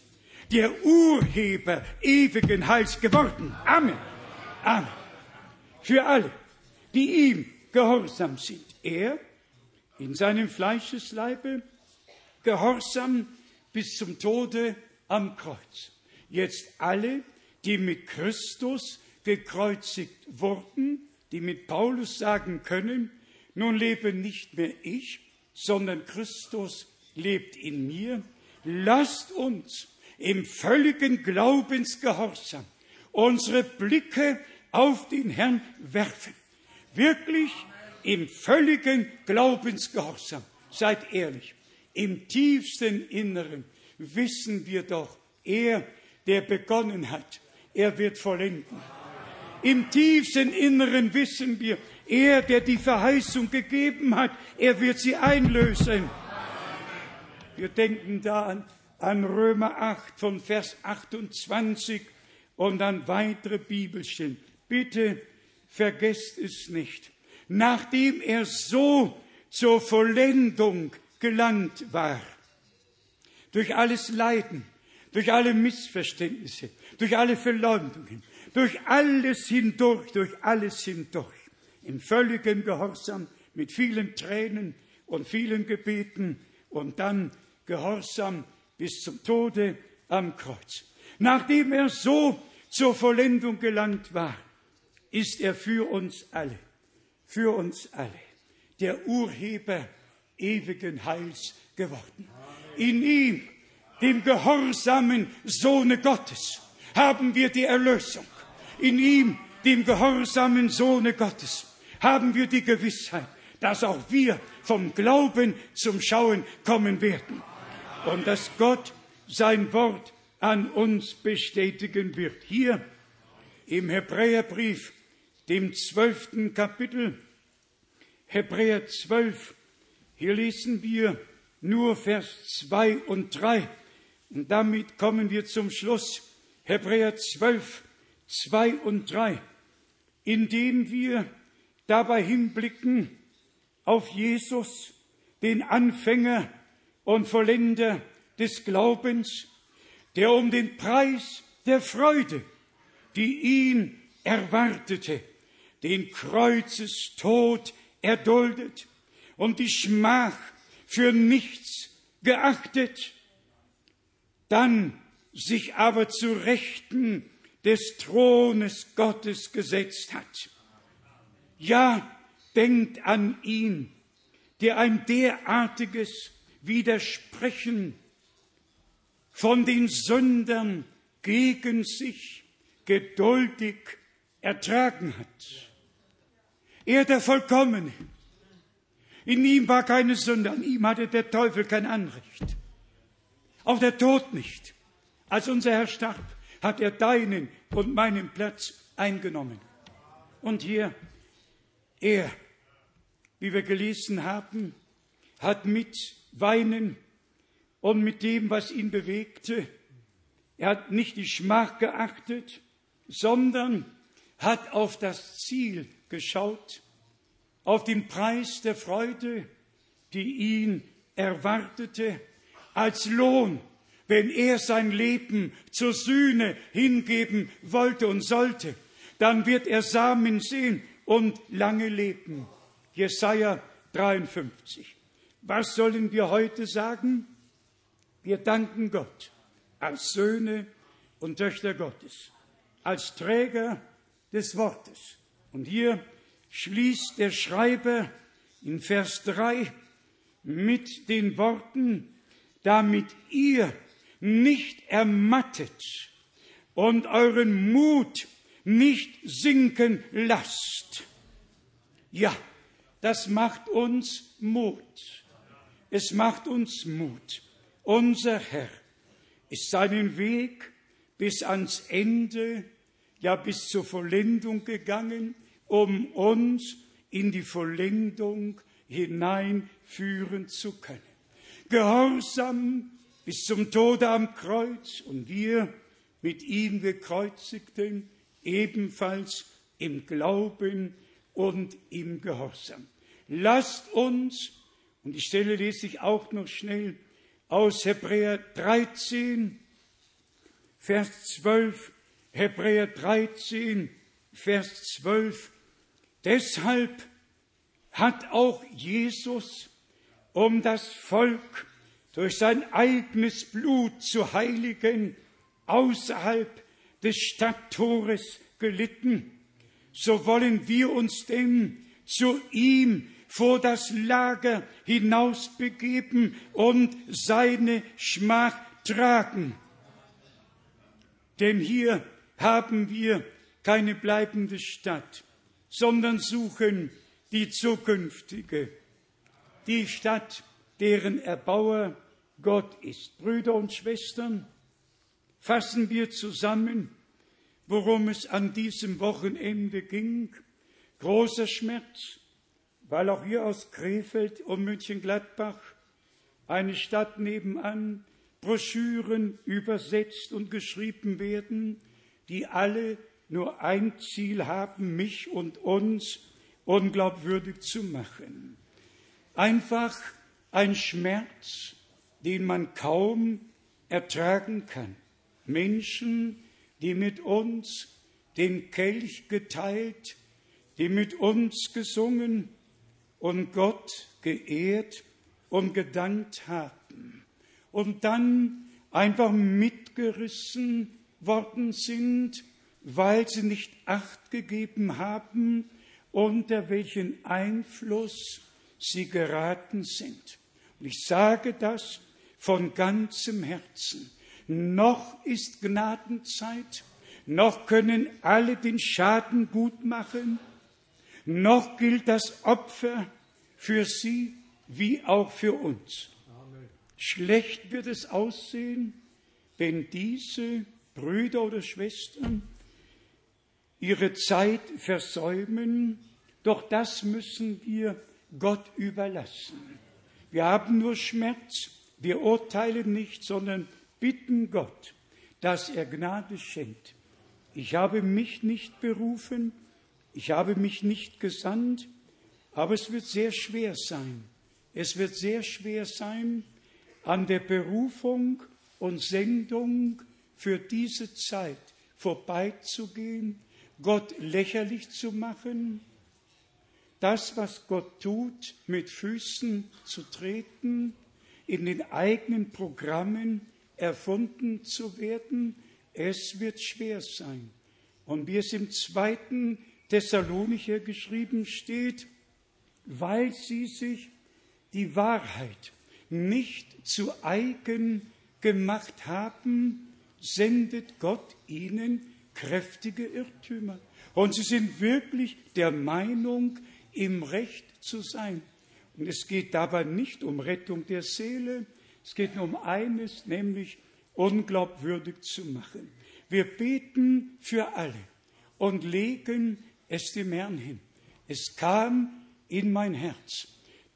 der Urheber ewigen Heils geworden. Amen. Amen. Für alle, die ihm gehorsam sind. Er in seinem Fleischesleibe gehorsam bis zum Tode am Kreuz. Jetzt alle, die mit Christus gekreuzigt wurden, die mit Paulus sagen können, nun lebe nicht mehr ich, sondern Christus lebt in mir. Lasst uns im völligen Glaubensgehorsam unsere Blicke auf den Herrn werfen. Wirklich im völligen Glaubensgehorsam. Seid ehrlich. Im tiefsten Inneren wissen wir doch, er, der begonnen hat, er wird vollenden. Im tiefsten Inneren wissen wir, er, der die Verheißung gegeben hat, er wird sie einlösen. Wir denken da an, an Römer 8 von Vers 28 und an weitere Bibelstellen. Bitte vergesst es nicht. Nachdem er so zur Vollendung gelangt war, durch alles Leiden, durch alle Missverständnisse, durch alle Verleumdungen, durch alles hindurch, durch alles hindurch, in völligem Gehorsam, mit vielen Tränen und vielen Gebeten und dann gehorsam bis zum Tode am Kreuz. Nachdem er so zur Vollendung gelangt war, ist er für uns alle, für uns alle, der Urheber ewigen Heils geworden. In ihm, dem gehorsamen Sohne Gottes, haben wir die Erlösung. In ihm, dem gehorsamen Sohne Gottes, haben wir die Gewissheit, dass auch wir vom Glauben zum Schauen kommen werden und dass Gott sein Wort an uns bestätigen wird. Hier im Hebräerbrief, dem zwölften Kapitel, Hebräer zwölf, hier lesen wir nur Vers zwei und drei und damit kommen wir zum Schluss. Hebräer zwölf, zwei und drei, indem wir dabei hinblicken auf Jesus, den Anfänger und Vollender des Glaubens, der um den Preis der Freude, die ihn erwartete, den Kreuzestod erduldet und die Schmach für nichts geachtet, dann sich aber zu Rechten des Thrones Gottes gesetzt hat. Ja, denkt an ihn, der ein derartiges Widersprechen von den Sündern gegen sich geduldig ertragen hat. Er der Vollkommene. In ihm war keine Sünde, an ihm hatte der Teufel kein Anrecht. Auch der Tod nicht. Als unser Herr starb, hat er deinen und meinen Platz eingenommen. Und hier, er, wie wir gelesen haben, hat mit Weinen und mit dem, was ihn bewegte, er hat nicht die Schmach geachtet, sondern hat auf das Ziel geschaut, auf den Preis der Freude, die ihn erwartete, als Lohn wenn er sein Leben zur Sühne hingeben wollte und sollte, dann wird er Samen sehen und lange leben. Jesaja 53. Was sollen wir heute sagen? Wir danken Gott als Söhne und Töchter Gottes, als Träger des Wortes. Und hier schließt der Schreiber in Vers 3 mit den Worten, damit ihr nicht ermattet und euren Mut nicht sinken lasst. Ja, das macht uns Mut. Es macht uns Mut. Unser Herr ist seinen Weg bis ans Ende, ja bis zur Vollendung gegangen, um uns in die Vollendung hineinführen zu können. Gehorsam bis zum Tode am Kreuz und wir mit ihm gekreuzigten ebenfalls im Glauben und im Gehorsam. Lasst uns, und die Stelle lese ich auch noch schnell aus Hebräer 13, Vers 12, Hebräer 13, Vers 12. Deshalb hat auch Jesus um das Volk durch sein eigenes Blut zu heiligen, außerhalb des Stadttores gelitten, so wollen wir uns denn zu ihm vor das Lager hinausbegeben und seine Schmach tragen. Denn hier haben wir keine bleibende Stadt, sondern suchen die zukünftige, die Stadt, deren Erbauer Gott ist. Brüder und Schwestern, fassen wir zusammen, worum es an diesem Wochenende ging. Großer Schmerz, weil auch hier aus Krefeld und München-Gladbach, eine Stadt nebenan, Broschüren übersetzt und geschrieben werden, die alle nur ein Ziel haben, mich und uns unglaubwürdig zu machen. Einfach ein Schmerz, den man kaum ertragen kann. Menschen, die mit uns den Kelch geteilt, die mit uns gesungen und Gott geehrt und gedankt haben. und dann einfach mitgerissen worden sind, weil sie nicht acht gegeben haben, unter welchen Einfluss sie geraten sind. Und ich sage das von ganzem Herzen. Noch ist Gnadenzeit, noch können alle den Schaden gut machen, noch gilt das Opfer für sie wie auch für uns. Amen. Schlecht wird es aussehen, wenn diese Brüder oder Schwestern ihre Zeit versäumen, doch das müssen wir Gott überlassen. Wir haben nur Schmerz, wir urteilen nicht, sondern bitten Gott, dass er Gnade schenkt. Ich habe mich nicht berufen, ich habe mich nicht gesandt, aber es wird sehr schwer sein. Es wird sehr schwer sein, an der Berufung und Sendung für diese Zeit vorbeizugehen, Gott lächerlich zu machen, das, was Gott tut, mit Füßen zu treten, in den eigenen Programmen erfunden zu werden, es wird schwer sein. Und wie es im zweiten Thessalonicher geschrieben steht, weil sie sich die Wahrheit nicht zu eigen gemacht haben, sendet Gott ihnen kräftige Irrtümer. Und sie sind wirklich der Meinung, im Recht zu sein. Und es geht dabei nicht um Rettung der Seele, es geht nur um eines, nämlich unglaubwürdig zu machen. Wir beten für alle und legen es dem Herrn hin. Es kam in mein Herz,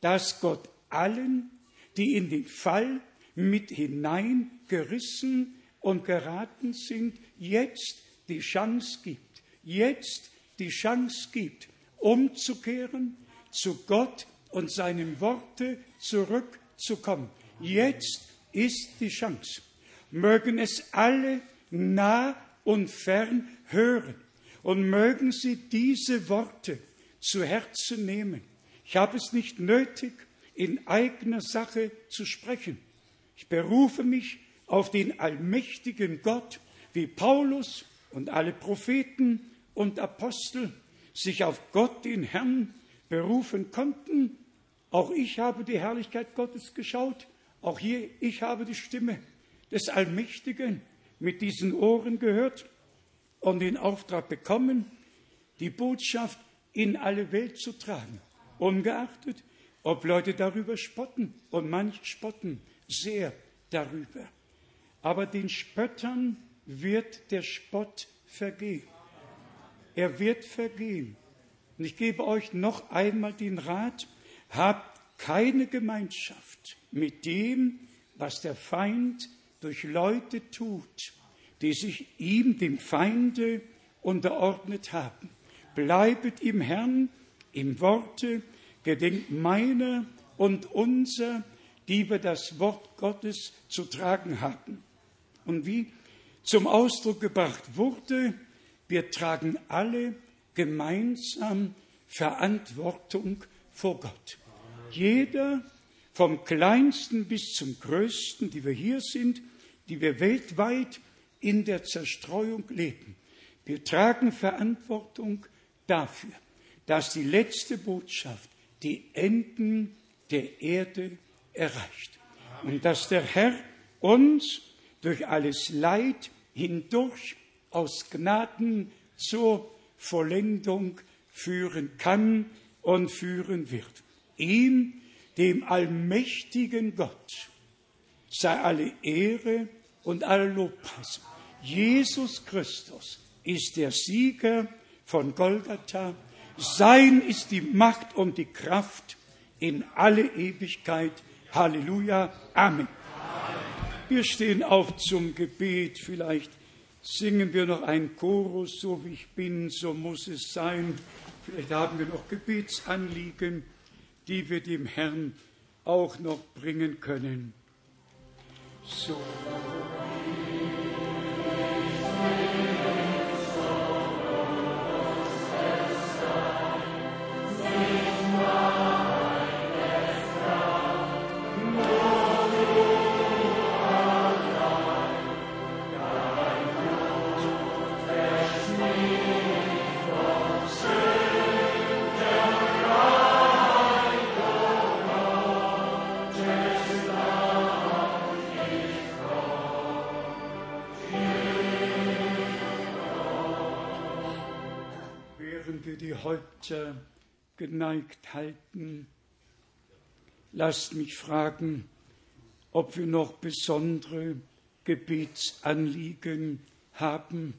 dass Gott allen, die in den Fall mit hineingerissen und geraten sind, jetzt die Chance gibt, jetzt die Chance gibt, umzukehren, zu Gott und seinem Worte zurückzukommen. Jetzt ist die Chance. Mögen es alle nah und fern hören und mögen Sie diese Worte zu Herzen nehmen. Ich habe es nicht nötig, in eigener Sache zu sprechen. Ich berufe mich auf den allmächtigen Gott, wie Paulus und alle Propheten und Apostel sich auf Gott, den Herrn, berufen konnten. Auch ich habe die Herrlichkeit Gottes geschaut. Auch hier, ich habe die Stimme des Allmächtigen mit diesen Ohren gehört und den Auftrag bekommen, die Botschaft in alle Welt zu tragen, ungeachtet, ob Leute darüber spotten und manche spotten sehr darüber. Aber den Spöttern wird der Spott vergehen. Er wird vergehen. Und ich gebe euch noch einmal den Rat, habt keine Gemeinschaft mit dem, was der Feind durch Leute tut, die sich ihm, dem Feinde, unterordnet haben. Bleibet im Herrn, im Worte, gedenkt meiner und unser, die wir das Wort Gottes zu tragen haben. Und wie zum Ausdruck gebracht wurde, wir tragen alle gemeinsam Verantwortung vor Gott. Jeder vom kleinsten bis zum größten, die wir hier sind, die wir weltweit in der Zerstreuung leben. Wir tragen Verantwortung dafür, dass die letzte Botschaft die Enden der Erde erreicht und dass der Herr uns durch alles Leid hindurch aus Gnaden zur Vollendung führen kann und führen wird. Ihm, dem allmächtigen Gott, sei alle Ehre und alle Lobpreis. Jesus Christus ist der Sieger von Golgatha. Sein ist die Macht und die Kraft in alle Ewigkeit. Halleluja. Amen. Wir stehen auf zum Gebet. Vielleicht singen wir noch einen Chorus, so wie ich bin, so muss es sein. Vielleicht haben wir noch Gebetsanliegen, die wir dem Herrn auch noch bringen können. So. Geneigt halten, lasst mich fragen, ob wir noch besondere Gebetsanliegen haben,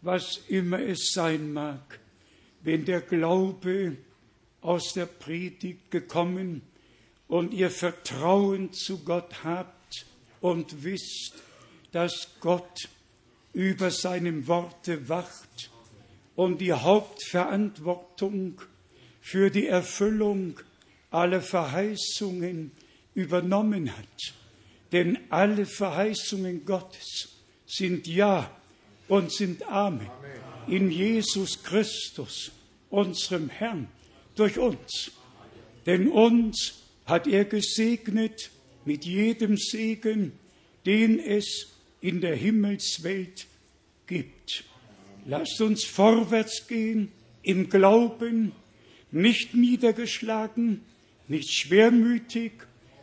was immer es sein mag, wenn der Glaube aus der Predigt gekommen und ihr Vertrauen zu Gott habt und wisst, dass Gott über seinem Worte wacht und die Hauptverantwortung für die Erfüllung aller Verheißungen übernommen hat. Denn alle Verheißungen Gottes sind Ja und sind Amen. In Jesus Christus, unserem Herrn, durch uns. Denn uns hat er gesegnet mit jedem Segen, den es in der Himmelswelt gibt. Lasst uns vorwärts gehen im Glauben, nicht niedergeschlagen, nicht schwermütig,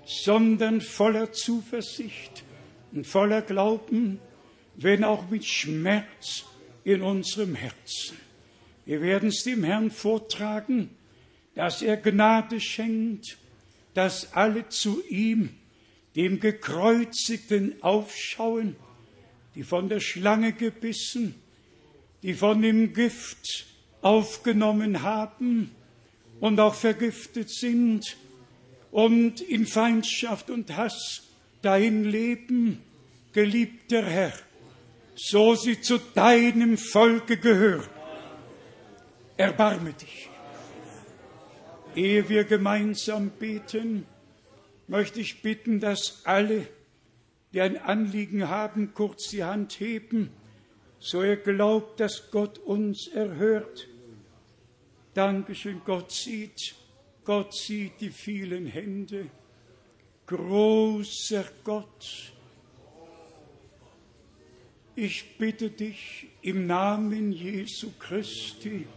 sondern voller Zuversicht und voller Glauben, wenn auch mit Schmerz in unserem Herzen. Wir werden es dem Herrn vortragen, dass er Gnade schenkt, dass alle zu ihm, dem Gekreuzigten, aufschauen, die von der Schlange gebissen, die von dem Gift aufgenommen haben und auch vergiftet sind und in Feindschaft und Hass dahin leben, geliebter Herr, so sie zu deinem Volke gehören. Erbarme dich. Ehe wir gemeinsam beten, möchte ich bitten, dass alle, die ein Anliegen haben, kurz die Hand heben, so er glaubt, dass Gott uns erhört. Dankeschön, Gott sieht, Gott sieht die vielen Hände. Großer Gott, ich bitte dich im Namen Jesu Christi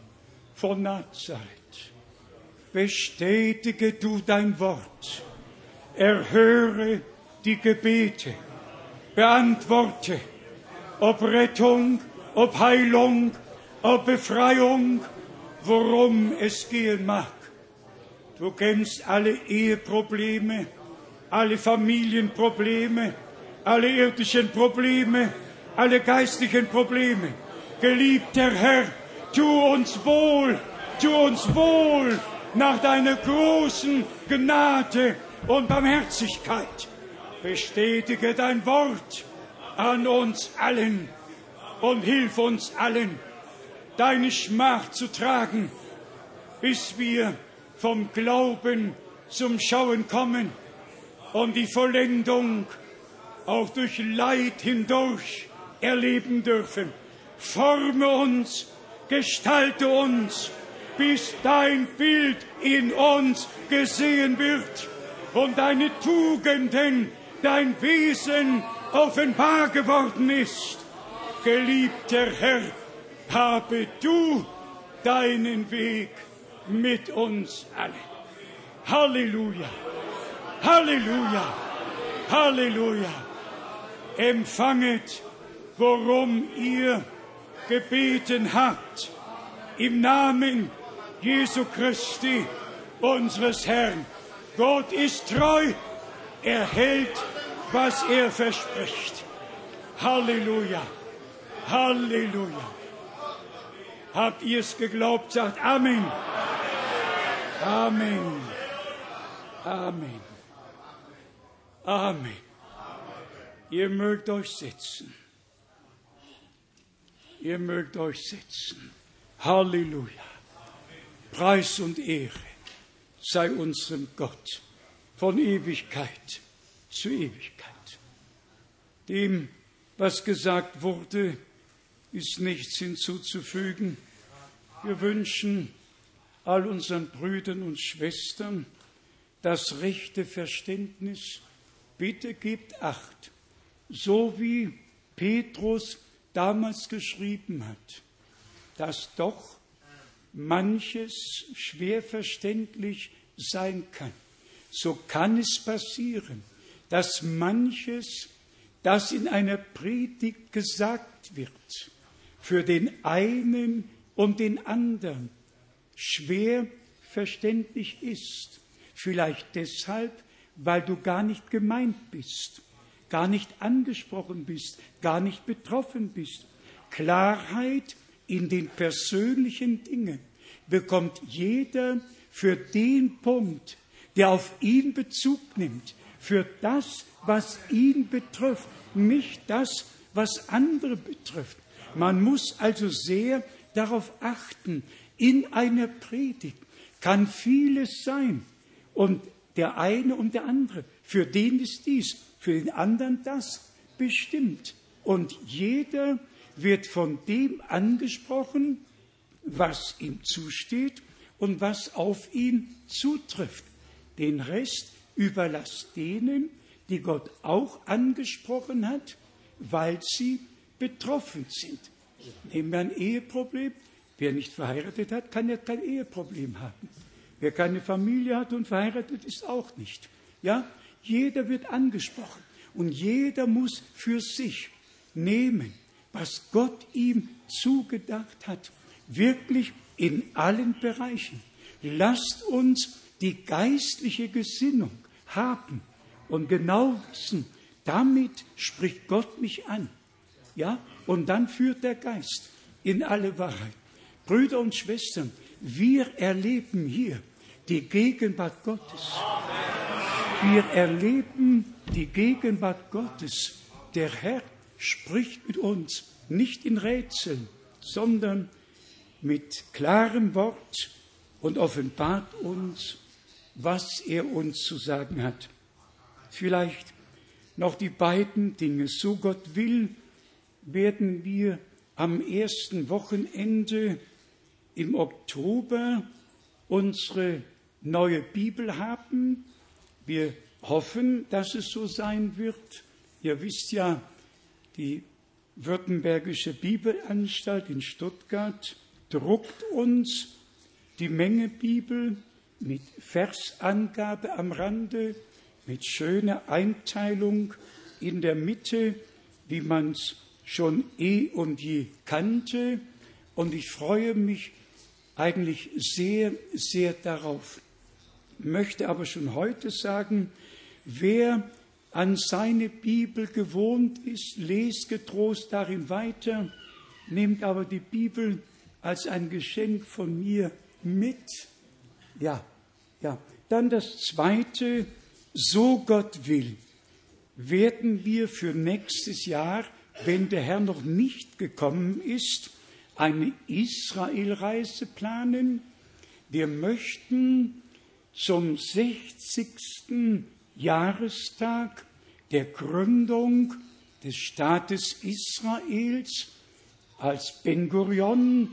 von Nazareth, bestätige du dein Wort, erhöre die Gebete, beantworte, ob Rettung, ob Heilung, ob Befreiung, worum es gehen mag. Du kennst alle Eheprobleme, alle Familienprobleme, alle irdischen Probleme, alle geistlichen Probleme. Geliebter Herr, tu uns wohl, tu uns wohl nach deiner großen Gnade und Barmherzigkeit. Bestätige dein Wort an uns allen und hilf uns allen, deine Schmach zu tragen, bis wir vom Glauben zum Schauen kommen und die Vollendung auch durch Leid hindurch erleben dürfen. Forme uns, gestalte uns, bis dein Bild in uns gesehen wird und deine Tugenden, dein Wesen offenbar geworden ist. Geliebter Herr, habe du deinen Weg mit uns allen. Halleluja, Halleluja, Halleluja. Empfanget, worum ihr gebeten habt, im Namen Jesu Christi, unseres Herrn. Gott ist treu, er hält, was er verspricht. Halleluja, Halleluja. Habt ihr es geglaubt? Sagt Amen. Amen. Amen. Amen. Ihr mögt euch setzen. Ihr mögt euch setzen. Halleluja. Preis und Ehre sei unserem Gott von Ewigkeit zu Ewigkeit. Dem, was gesagt wurde, ist nichts hinzuzufügen. Wir wünschen all unseren Brüdern und Schwestern das rechte Verständnis. Bitte gebt acht, so wie Petrus damals geschrieben hat, dass doch manches schwer verständlich sein kann. So kann es passieren, dass manches, das in einer Predigt gesagt wird, für den einen und den anderen schwer verständlich ist. Vielleicht deshalb, weil du gar nicht gemeint bist, gar nicht angesprochen bist, gar nicht betroffen bist. Klarheit in den persönlichen Dingen bekommt jeder für den Punkt, der auf ihn Bezug nimmt, für das, was ihn betrifft, nicht das, was andere betrifft. Man muss also sehr darauf achten, in einer Predigt kann vieles sein und der eine und der andere, für den ist dies, für den anderen das bestimmt. Und jeder wird von dem angesprochen, was ihm zusteht und was auf ihn zutrifft. Den Rest überlasst denen, die Gott auch angesprochen hat, weil sie betroffen sind. Nehmen wir ein Eheproblem. Wer nicht verheiratet hat, kann ja kein Eheproblem haben. Wer keine Familie hat und verheiratet ist, auch nicht. Ja, jeder wird angesprochen und jeder muss für sich nehmen, was Gott ihm zugedacht hat. Wirklich in allen Bereichen. Lasst uns die geistliche Gesinnung haben und genau wissen, damit spricht Gott mich an. Ja, und dann führt der Geist in alle Wahrheit. Brüder und Schwestern, wir erleben hier die Gegenwart Gottes. Wir erleben die Gegenwart Gottes. Der Herr spricht mit uns nicht in Rätseln, sondern mit klarem Wort und offenbart uns, was er uns zu sagen hat. Vielleicht noch die beiden Dinge. So Gott will, werden wir am ersten Wochenende im Oktober unsere neue Bibel haben. Wir hoffen, dass es so sein wird. Ihr wisst ja, die Württembergische Bibelanstalt in Stuttgart druckt uns die Menge Bibel mit Versangabe am Rande, mit schöner Einteilung in der Mitte, wie man es schon eh und je kannte. Und ich freue mich eigentlich sehr, sehr darauf. Möchte aber schon heute sagen, wer an seine Bibel gewohnt ist, lest getrost darin weiter, nehmt aber die Bibel als ein Geschenk von mir mit. Ja, ja. Dann das zweite, so Gott will, werden wir für nächstes Jahr, wenn der Herr noch nicht gekommen ist, eine Israelreise planen. Wir möchten zum 60. Jahrestag der Gründung des Staates Israels, als Ben Gurion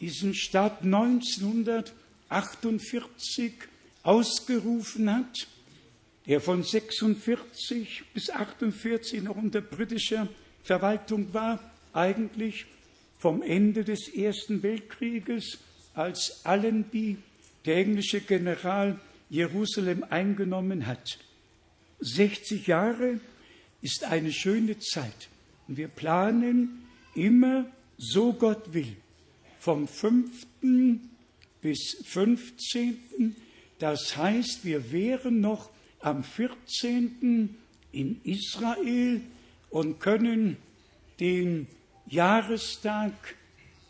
diesen Staat 1948 ausgerufen hat, der von 46 bis 48 noch unter britischer Verwaltung war, eigentlich vom Ende des Ersten Weltkrieges, als Allenby, der englische General, Jerusalem eingenommen hat. 60 Jahre ist eine schöne Zeit. Und wir planen immer, so Gott will, vom 5. bis 15. Das heißt, wir wären noch am 14. in Israel und können den Jahrestag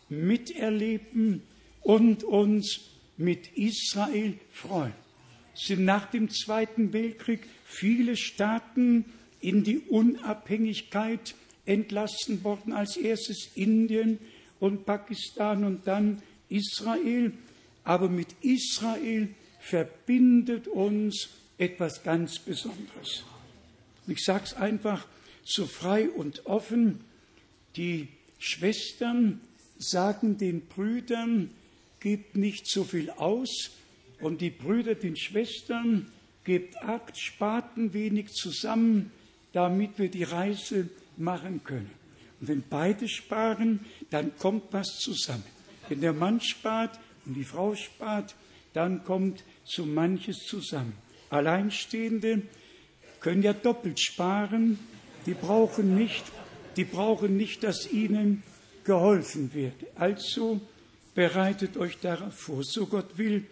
miterleben und uns mit Israel freuen. Es sind nach dem Zweiten Weltkrieg viele Staaten in die Unabhängigkeit entlassen worden, als erstes Indien und Pakistan und dann Israel. Aber mit Israel verbindet uns etwas ganz Besonderes. Ich sage es einfach so frei und offen. Die Schwestern sagen den Brüdern, gebt nicht so viel aus. Und die Brüder den Schwestern, gebt acht, spart ein wenig zusammen, damit wir die Reise machen können. Und wenn beide sparen, dann kommt was zusammen. Wenn der Mann spart und die Frau spart, dann kommt so manches zusammen. Alleinstehende können ja doppelt sparen, die brauchen nicht, die brauchen nicht, dass ihnen geholfen wird. Also bereitet euch darauf vor. So Gott will,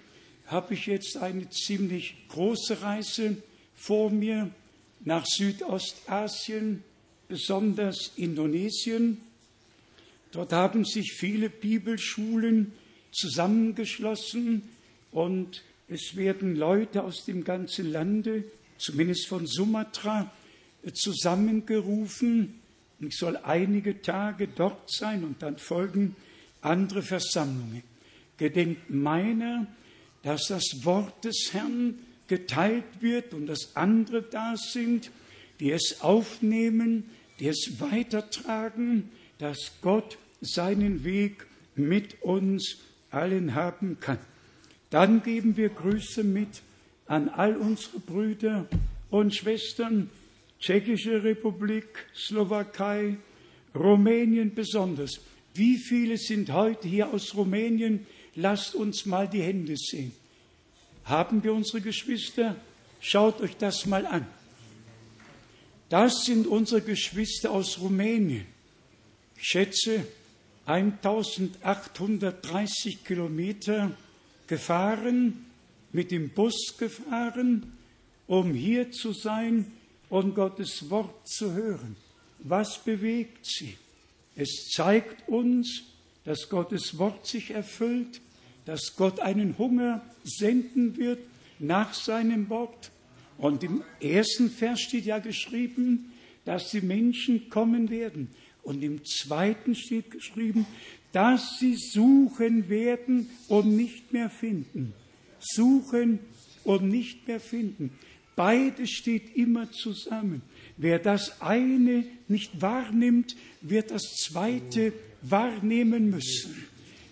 habe ich jetzt eine ziemlich große Reise vor mir nach Südostasien, besonders Indonesien. Dort haben sich viele Bibelschulen zusammengeschlossen und es werden Leute aus dem ganzen Lande, zumindest von Sumatra, zusammengerufen. Ich soll einige Tage dort sein und dann folgen andere Versammlungen. Gedenkt meiner, dass das Wort des Herrn geteilt wird und dass andere da sind, die es aufnehmen, die es weitertragen, dass Gott seinen Weg mit uns allen haben kann. Dann geben wir Grüße mit an all unsere Brüder und Schwestern, Tschechische Republik, Slowakei, Rumänien besonders. Wie viele sind heute hier aus Rumänien? Lasst uns mal die Hände sehen. Haben wir unsere Geschwister? Schaut euch das mal an. Das sind unsere Geschwister aus Rumänien. Ich schätze 1830 Kilometer gefahren, mit dem Bus gefahren, um hier zu sein und Gottes Wort zu hören. Was bewegt sie? Es zeigt uns, dass Gottes Wort sich erfüllt, dass Gott einen Hunger senden wird nach seinem Wort. Und im ersten Vers steht ja geschrieben, dass die Menschen kommen werden. Und im zweiten steht geschrieben, dass sie suchen werden und nicht mehr finden. Suchen und nicht mehr finden. Beides steht immer zusammen. Wer das eine nicht wahrnimmt, wird das zweite wahrnehmen müssen.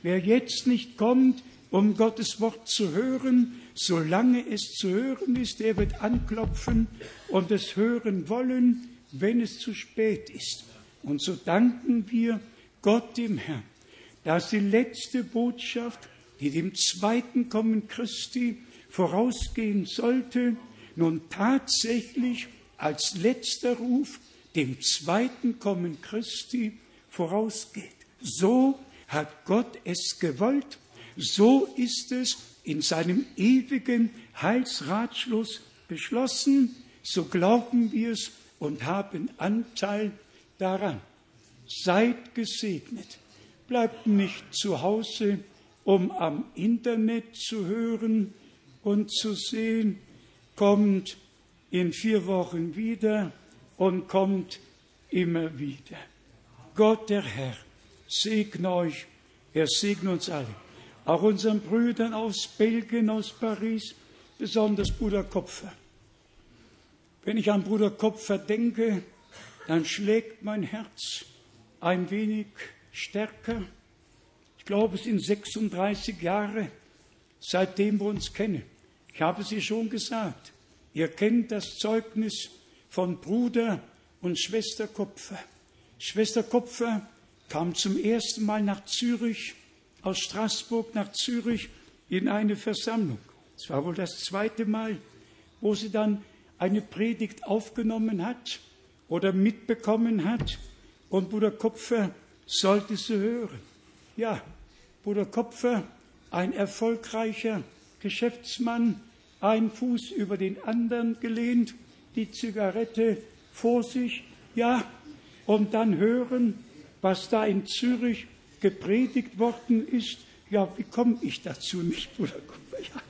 Wer jetzt nicht kommt, um Gottes Wort zu hören, solange es zu hören ist, der wird anklopfen und es hören wollen, wenn es zu spät ist. Und so danken wir Gott dem Herrn, dass die letzte Botschaft, die dem zweiten Kommen Christi vorausgehen sollte, nun tatsächlich als letzter Ruf dem zweiten Kommen Christi vorausgeht. So hat Gott es gewollt, so ist es in seinem ewigen Heilsratschluss beschlossen, so glauben wir es und haben Anteil daran. Seid gesegnet. Bleibt nicht zu Hause, um am Internet zu hören und zu sehen. Kommt in vier Wochen wieder und kommt immer wieder. Gott der Herr segne euch, er segne uns alle, auch unseren Brüdern aus Belgien, aus Paris, besonders Bruder Kopfer. Wenn ich an Bruder Kopfer denke, dann schlägt mein Herz ein wenig stärker. Ich glaube, es sind 36 Jahre, seitdem wir uns kennen. Ich habe sie schon gesagt. Ihr kennt das Zeugnis von Bruder und Schwester Kopfer. Schwester Kopfer kam zum ersten Mal nach Zürich, aus Straßburg nach Zürich in eine Versammlung. Es war wohl das zweite Mal, wo sie dann eine Predigt aufgenommen hat oder mitbekommen hat und Bruder Kopfer sollte sie hören. Ja, Bruder Kopfer, ein erfolgreicher Geschäftsmann, ein Fuß über den anderen gelehnt, die Zigarette vor sich, ja, und dann hören, was da in Zürich gepredigt worden ist. Ja, wie komme ich dazu nicht, Bruder Kupfer? Ja,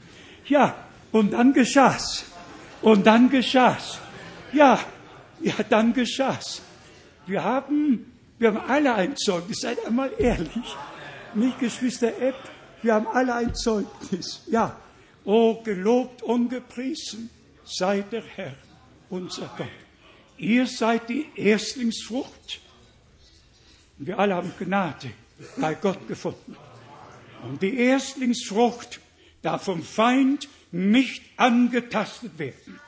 ja, und dann geschah's. Und dann geschah's. Ja, ja, dann geschah's. Wir haben, wir haben alle ein Zeugnis, seid einmal ehrlich. Nicht Geschwister Epp, wir haben alle ein Zeugnis. Ja, Oh, gelobt und gepriesen sei der Herr, unser Gott. Ihr seid die Erstlingsfrucht. Wir alle haben Gnade bei Gott gefunden. Und die Erstlingsfrucht darf vom Feind nicht angetastet werden.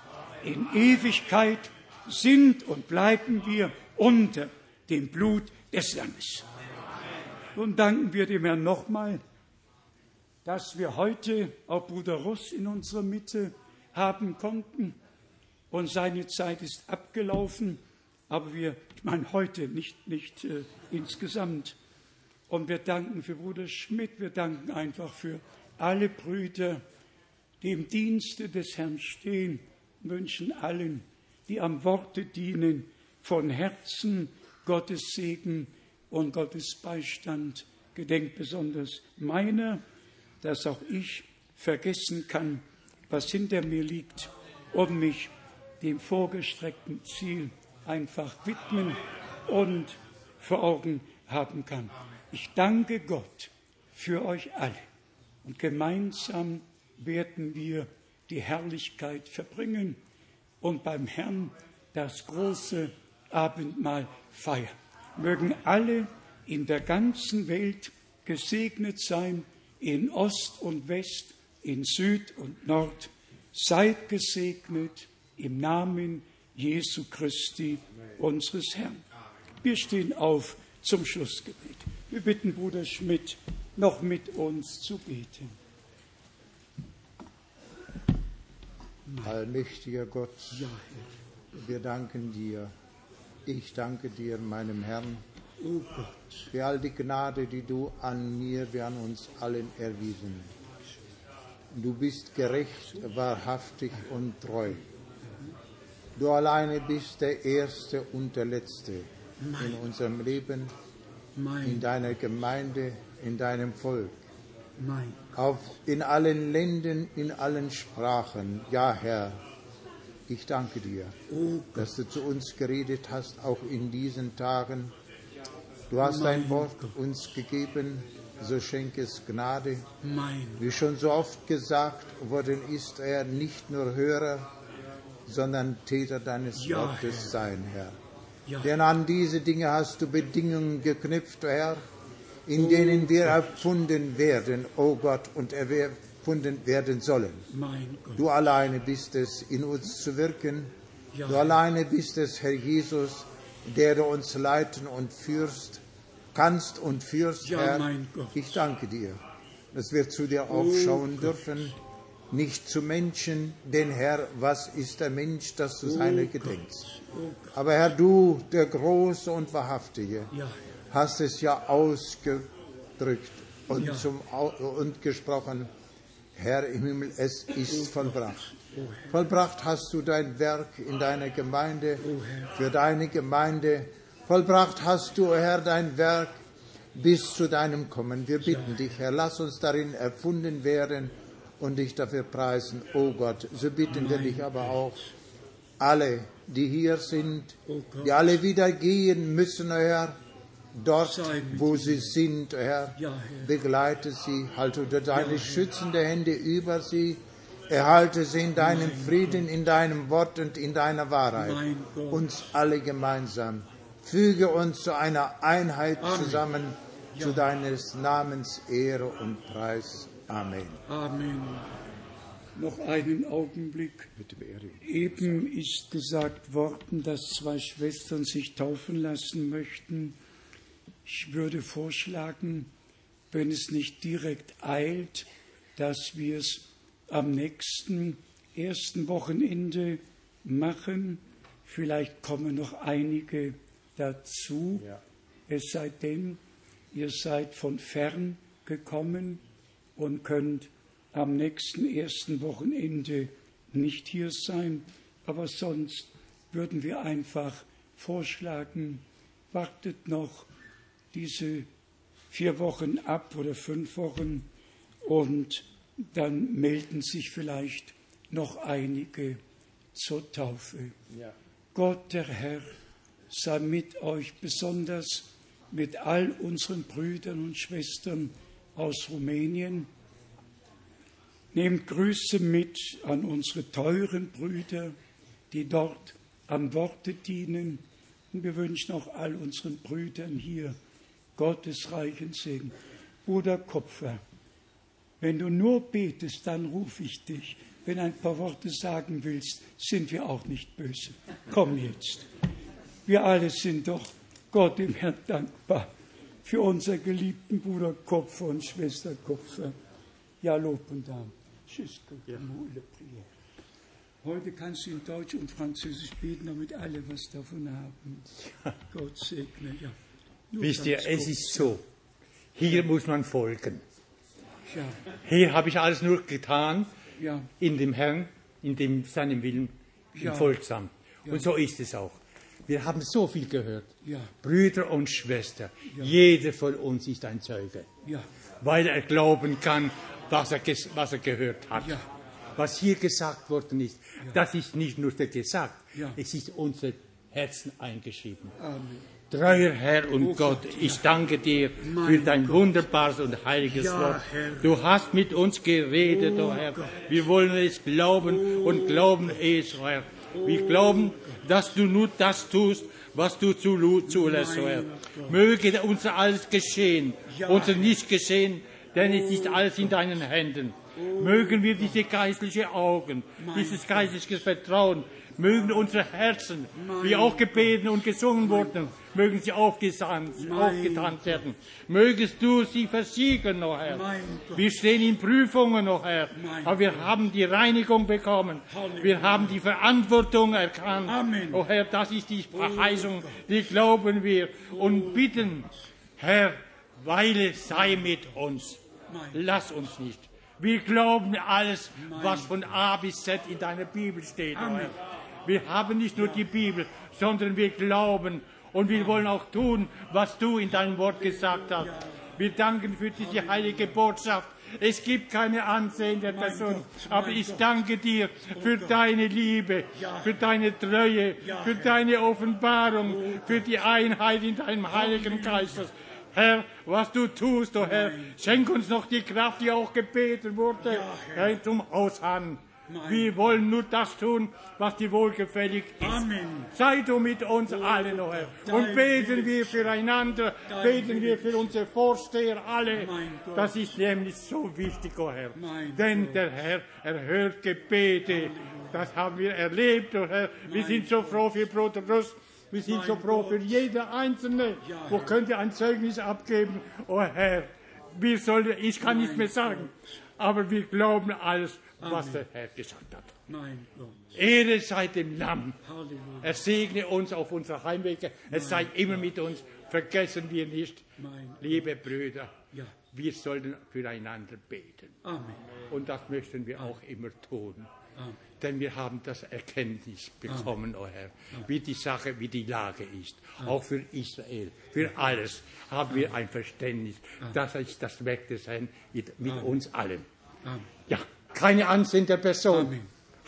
In Ewigkeit sind und bleiben wir unter dem Blut des Lammes. Nun danken wir dem Herrn nochmal dass wir heute auch Bruder Russ in unserer Mitte haben konnten. Und seine Zeit ist abgelaufen, aber wir, ich meine heute, nicht, nicht äh, insgesamt. Und wir danken für Bruder Schmidt, wir danken einfach für alle Brüder, die im Dienste des Herrn stehen, wünschen allen, die am Worte dienen, von Herzen Gottes Segen und Gottes Beistand. Gedenkt besonders meiner, dass auch ich vergessen kann, was hinter mir liegt, um mich dem vorgestreckten Ziel einfach widmen und vor Augen haben kann. Ich danke Gott für euch alle und gemeinsam werden wir die Herrlichkeit verbringen und beim Herrn das große Abendmahl feiern. Mögen alle in der ganzen Welt gesegnet sein, in Ost und West, in Süd und Nord. Seid gesegnet im Namen Jesu Christi, unseres Herrn. Wir stehen auf zum Schlussgebet. Wir bitten Bruder Schmidt, noch mit uns zu beten. Allmächtiger Gott, wir danken dir. Ich danke dir, meinem Herrn, für all die Gnade, die du an mir, wie an uns allen erwiesen. Du bist gerecht, wahrhaftig und treu. Du alleine bist der Erste und der Letzte in unserem Leben, in deiner Gemeinde, in deinem Volk. Auf, in allen Ländern, in allen Sprachen. Ja, Herr, ich danke dir, dass du zu uns geredet hast, auch in diesen Tagen. Du hast dein Wort uns gegeben, so schenke es Gnade. Wie schon so oft gesagt worden ist, er nicht nur Hörer, sondern Täter deines Ja, Wortes Herr. sein, Herr. Ja. Denn an diese Dinge hast du Bedingungen geknüpft, Herr, in denen wir erfunden werden, o Gott, und erfunden werden sollen. Du alleine bist es, in uns zu wirken. Du alleine bist es, Herr Jesus, der du uns leiten und führst, kannst und führst, Herr. Ich danke dir, dass wir zu dir aufschauen dürfen, nicht zu Menschen, denn Herr, was ist der Mensch, dass du seiner gedenkst? Oh. Aber Herr, du, der Große und Wahrhaftige, hast es ja ausgedrückt und, Ja. zum, und gesprochen, Herr im Himmel, es ist vollbracht. Vollbracht hast du dein Werk in deiner Gemeinde, für deine Gemeinde. Vollbracht hast du, Herr, dein Werk bis zu deinem Kommen. Wir bitten dich, Herr, lass uns darin erfunden werden und dich dafür preisen, o Gott. So bitten wir dich aber auch, alle, die hier sind, die alle wieder gehen müssen, Herr, dort, wo sie sind, Herr, begleite sie, halte deine schützende Hände über sie, erhalte sie in deinem Frieden, in deinem Wort und in deiner Wahrheit. Uns alle gemeinsam. Füge uns zu einer Einheit zusammen, zu deines Namens Ehre und Preis. Amen. Amen. Noch einen Augenblick. Eben ist gesagt worden, dass zwei Schwestern sich taufen lassen möchten. Ich würde vorschlagen, wenn es nicht direkt eilt, dass wir es am nächsten ersten Wochenende machen. Vielleicht kommen noch einige dazu. Es sei denn, ihr seid von fern gekommen und könnt am nächsten ersten Wochenende nicht hier sein. Aber sonst würden wir einfach vorschlagen, wartet noch diese vier Wochen ab oder fünf Wochen und dann melden sich vielleicht noch einige zur Taufe. Gott, der Herr, sei mit euch, besonders mit all unseren Brüdern und Schwestern aus Rumänien. Nehmt Grüße mit an unsere teuren Brüder, die dort am Worte dienen. Und wir wünschen auch all unseren Brüdern hier Gottes reichen Segen. Bruder Kopfer, wenn du nur betest, dann rufe ich dich. Wenn ein paar Worte sagen willst, sind wir auch nicht böse. Komm jetzt. Wir alle sind doch Gott im Herrn dankbar für unseren geliebten Bruder Kopfer und Schwester Kopfer. Ja, Lob und Dank. Tschüss, prière. Heute kannst du in Deutsch und Französisch beten, damit alle was davon haben. Gott segne, ja. Wisst ihr, es ist so. Hier muss man folgen. Ja. Hier habe ich alles nur getan Ja. in dem Herrn, in dem seinem Willen, Ja. folgsam. Und so ist es auch. Wir haben so viel gehört. Brüder und Schwestern, jeder von uns ist ein Zeuge, weil er glauben kann, was er, was er gehört hat. Was hier gesagt worden ist, das ist nicht nur gesagt, es ist unser Herzen eingeschrieben. Amen. Treuer Herr und Oh Gott, ich danke dir für dein wunderbares und heiliges Wort. Du hast mit uns geredet, Oh oh Herr. Wir wollen es glauben und glauben es, oh Herr. Wir glauben, dass du nur das tust, was du zu- zulässt, oh Herr. Möge unser alles geschehen, unser nicht geschehen, denn es ist alles in deinen Händen. Mögen wir diese geistliche Augen, dieses geistliche Vertrauen, mögen unsere Herzen, wie auch gebeten und gesungen wurden, mögen sie aufgetanzt werden. Mögest du sie versiegeln, oh Herr. Mein. Wir stehen in Prüfungen, oh Herr, Mein aber wir haben die Reinigung bekommen. Wir haben die Verantwortung erkannt. Amen. Oh Herr, das ist die Verheißung, die glauben wir und bitten, Herr, Weile sei mit uns. Mein Lass uns nicht. Wir glauben alles, was von A bis Z in deiner Bibel steht. oh Amen. Wir haben nicht nur die Bibel, sondern wir glauben und wir wollen auch tun, was du in deinem Wort gesagt hast. Wir danken für diese heilige Botschaft. Es gibt keine Ansehen der Person, aber ich danke dir für deine Liebe, für deine Treue, für deine Offenbarung, für die Einheit in deinem Heiligen Geist. Herr, was du tust, oh Herr, schenk uns noch die Kraft, die auch gebeten wurde. Herr, zum Ausharren. Wir wollen nur das tun, was dir wohlgefällig ist. Amen. Sei du mit uns allen, oh Herr. Und beten wir füreinander, beten wir für unsere Vorsteher alle. Das ist nämlich so wichtig, oh Herr. Denn der Herr erhört Gebete. Das haben wir erlebt, oh Herr. Wir sind so froh für Bruder Russ. Wir sind so froh für jeder Einzelne. Wo könnt ihr ein Zeugnis abgeben? Oh Herr, wir sollen, ich kann nicht mehr sagen, aber wir glauben alles, was der Herr gesagt hat. Ehre sei dem Lamm. Halleluja. Er segne uns auf unserer Heimwege. Er sei immer mit uns. Vergessen wir nicht, liebe Brüder, Ja. wir sollten füreinander beten. Amen. Und das möchten wir auch immer tun. Amen. Denn wir haben das Erkenntnis bekommen, o Herr, wie die Sache, wie die Lage ist. Auch für Israel, für alles haben wir ein Verständnis. Das ist das Werk des Herrn mit, uns allen. Amen. Ja, keine Ansehen der Person. Amen.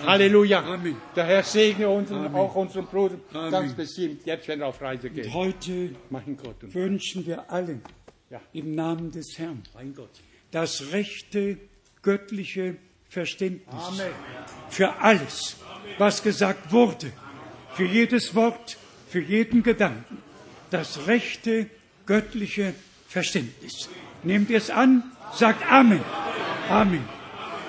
Halleluja. Amen. Der Herr segne uns und auch unseren Bruder Amen. ganz bestimmt, jetzt wenn er auf Reise geht. Und heute wünschen wir allen Ja. im Namen des Herrn das rechte göttliche Verständnis Amen. für alles, was gesagt wurde, für jedes Wort, für jeden Gedanken, das rechte göttliche Verständnis. Nehmt ihr es an, sagt Amen. Amen.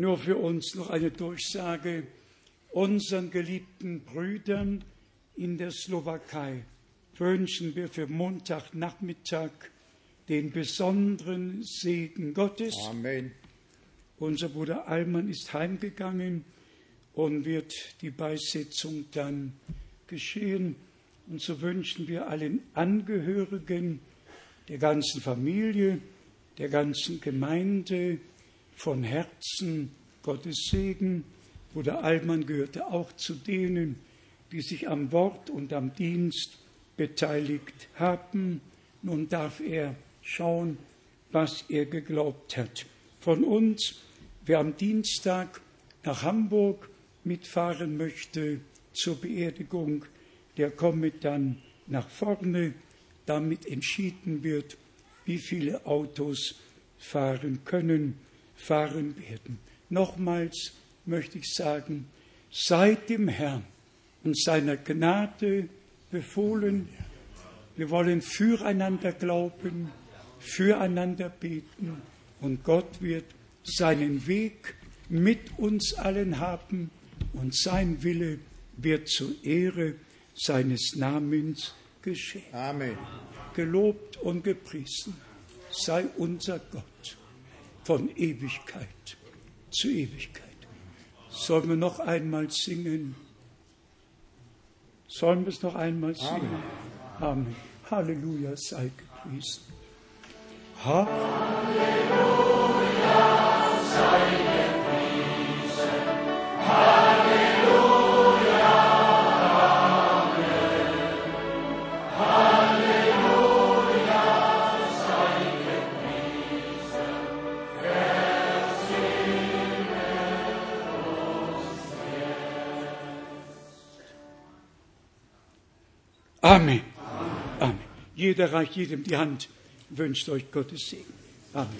Nur für uns noch eine Durchsage. Unseren geliebten Brüdern in der Slowakei wünschen wir für Montagnachmittag den besonderen Segen Gottes. Amen. Unser Bruder Allmann ist heimgegangen und wird die Beisetzung dann geschehen. Und so wünschen wir allen Angehörigen, der ganzen Familie, der ganzen Gemeinde von Herzen Gottes Segen. Bruder Allmann gehörte auch zu denen, die sich am Wort und am Dienst beteiligt haben. Nun darf er schauen, was er geglaubt hat. Von uns, wer am Dienstag nach Hamburg mitfahren möchte zur Beerdigung, der komme dann nach vorne, damit entschieden wird, wie viele Autos fahren können, fahren werden. Nochmals möchte ich sagen, seid dem Herrn und seiner Gnade befohlen. Wir wollen füreinander glauben, füreinander beten und Gott wird seinen Weg mit uns allen haben und sein Wille wird zur Ehre seines Namens geschehen. Amen. Gelobt und gepriesen sei unser Gott von Ewigkeit zu Ewigkeit. Sollen wir noch einmal singen? Sollen wir es noch einmal singen? Amen. Amen. Halleluja, sei gepriesen. Halleluja, sei gepriesen. Amen. Amen. Jeder reicht jedem die Hand, wünscht euch Gottes Segen. Amen.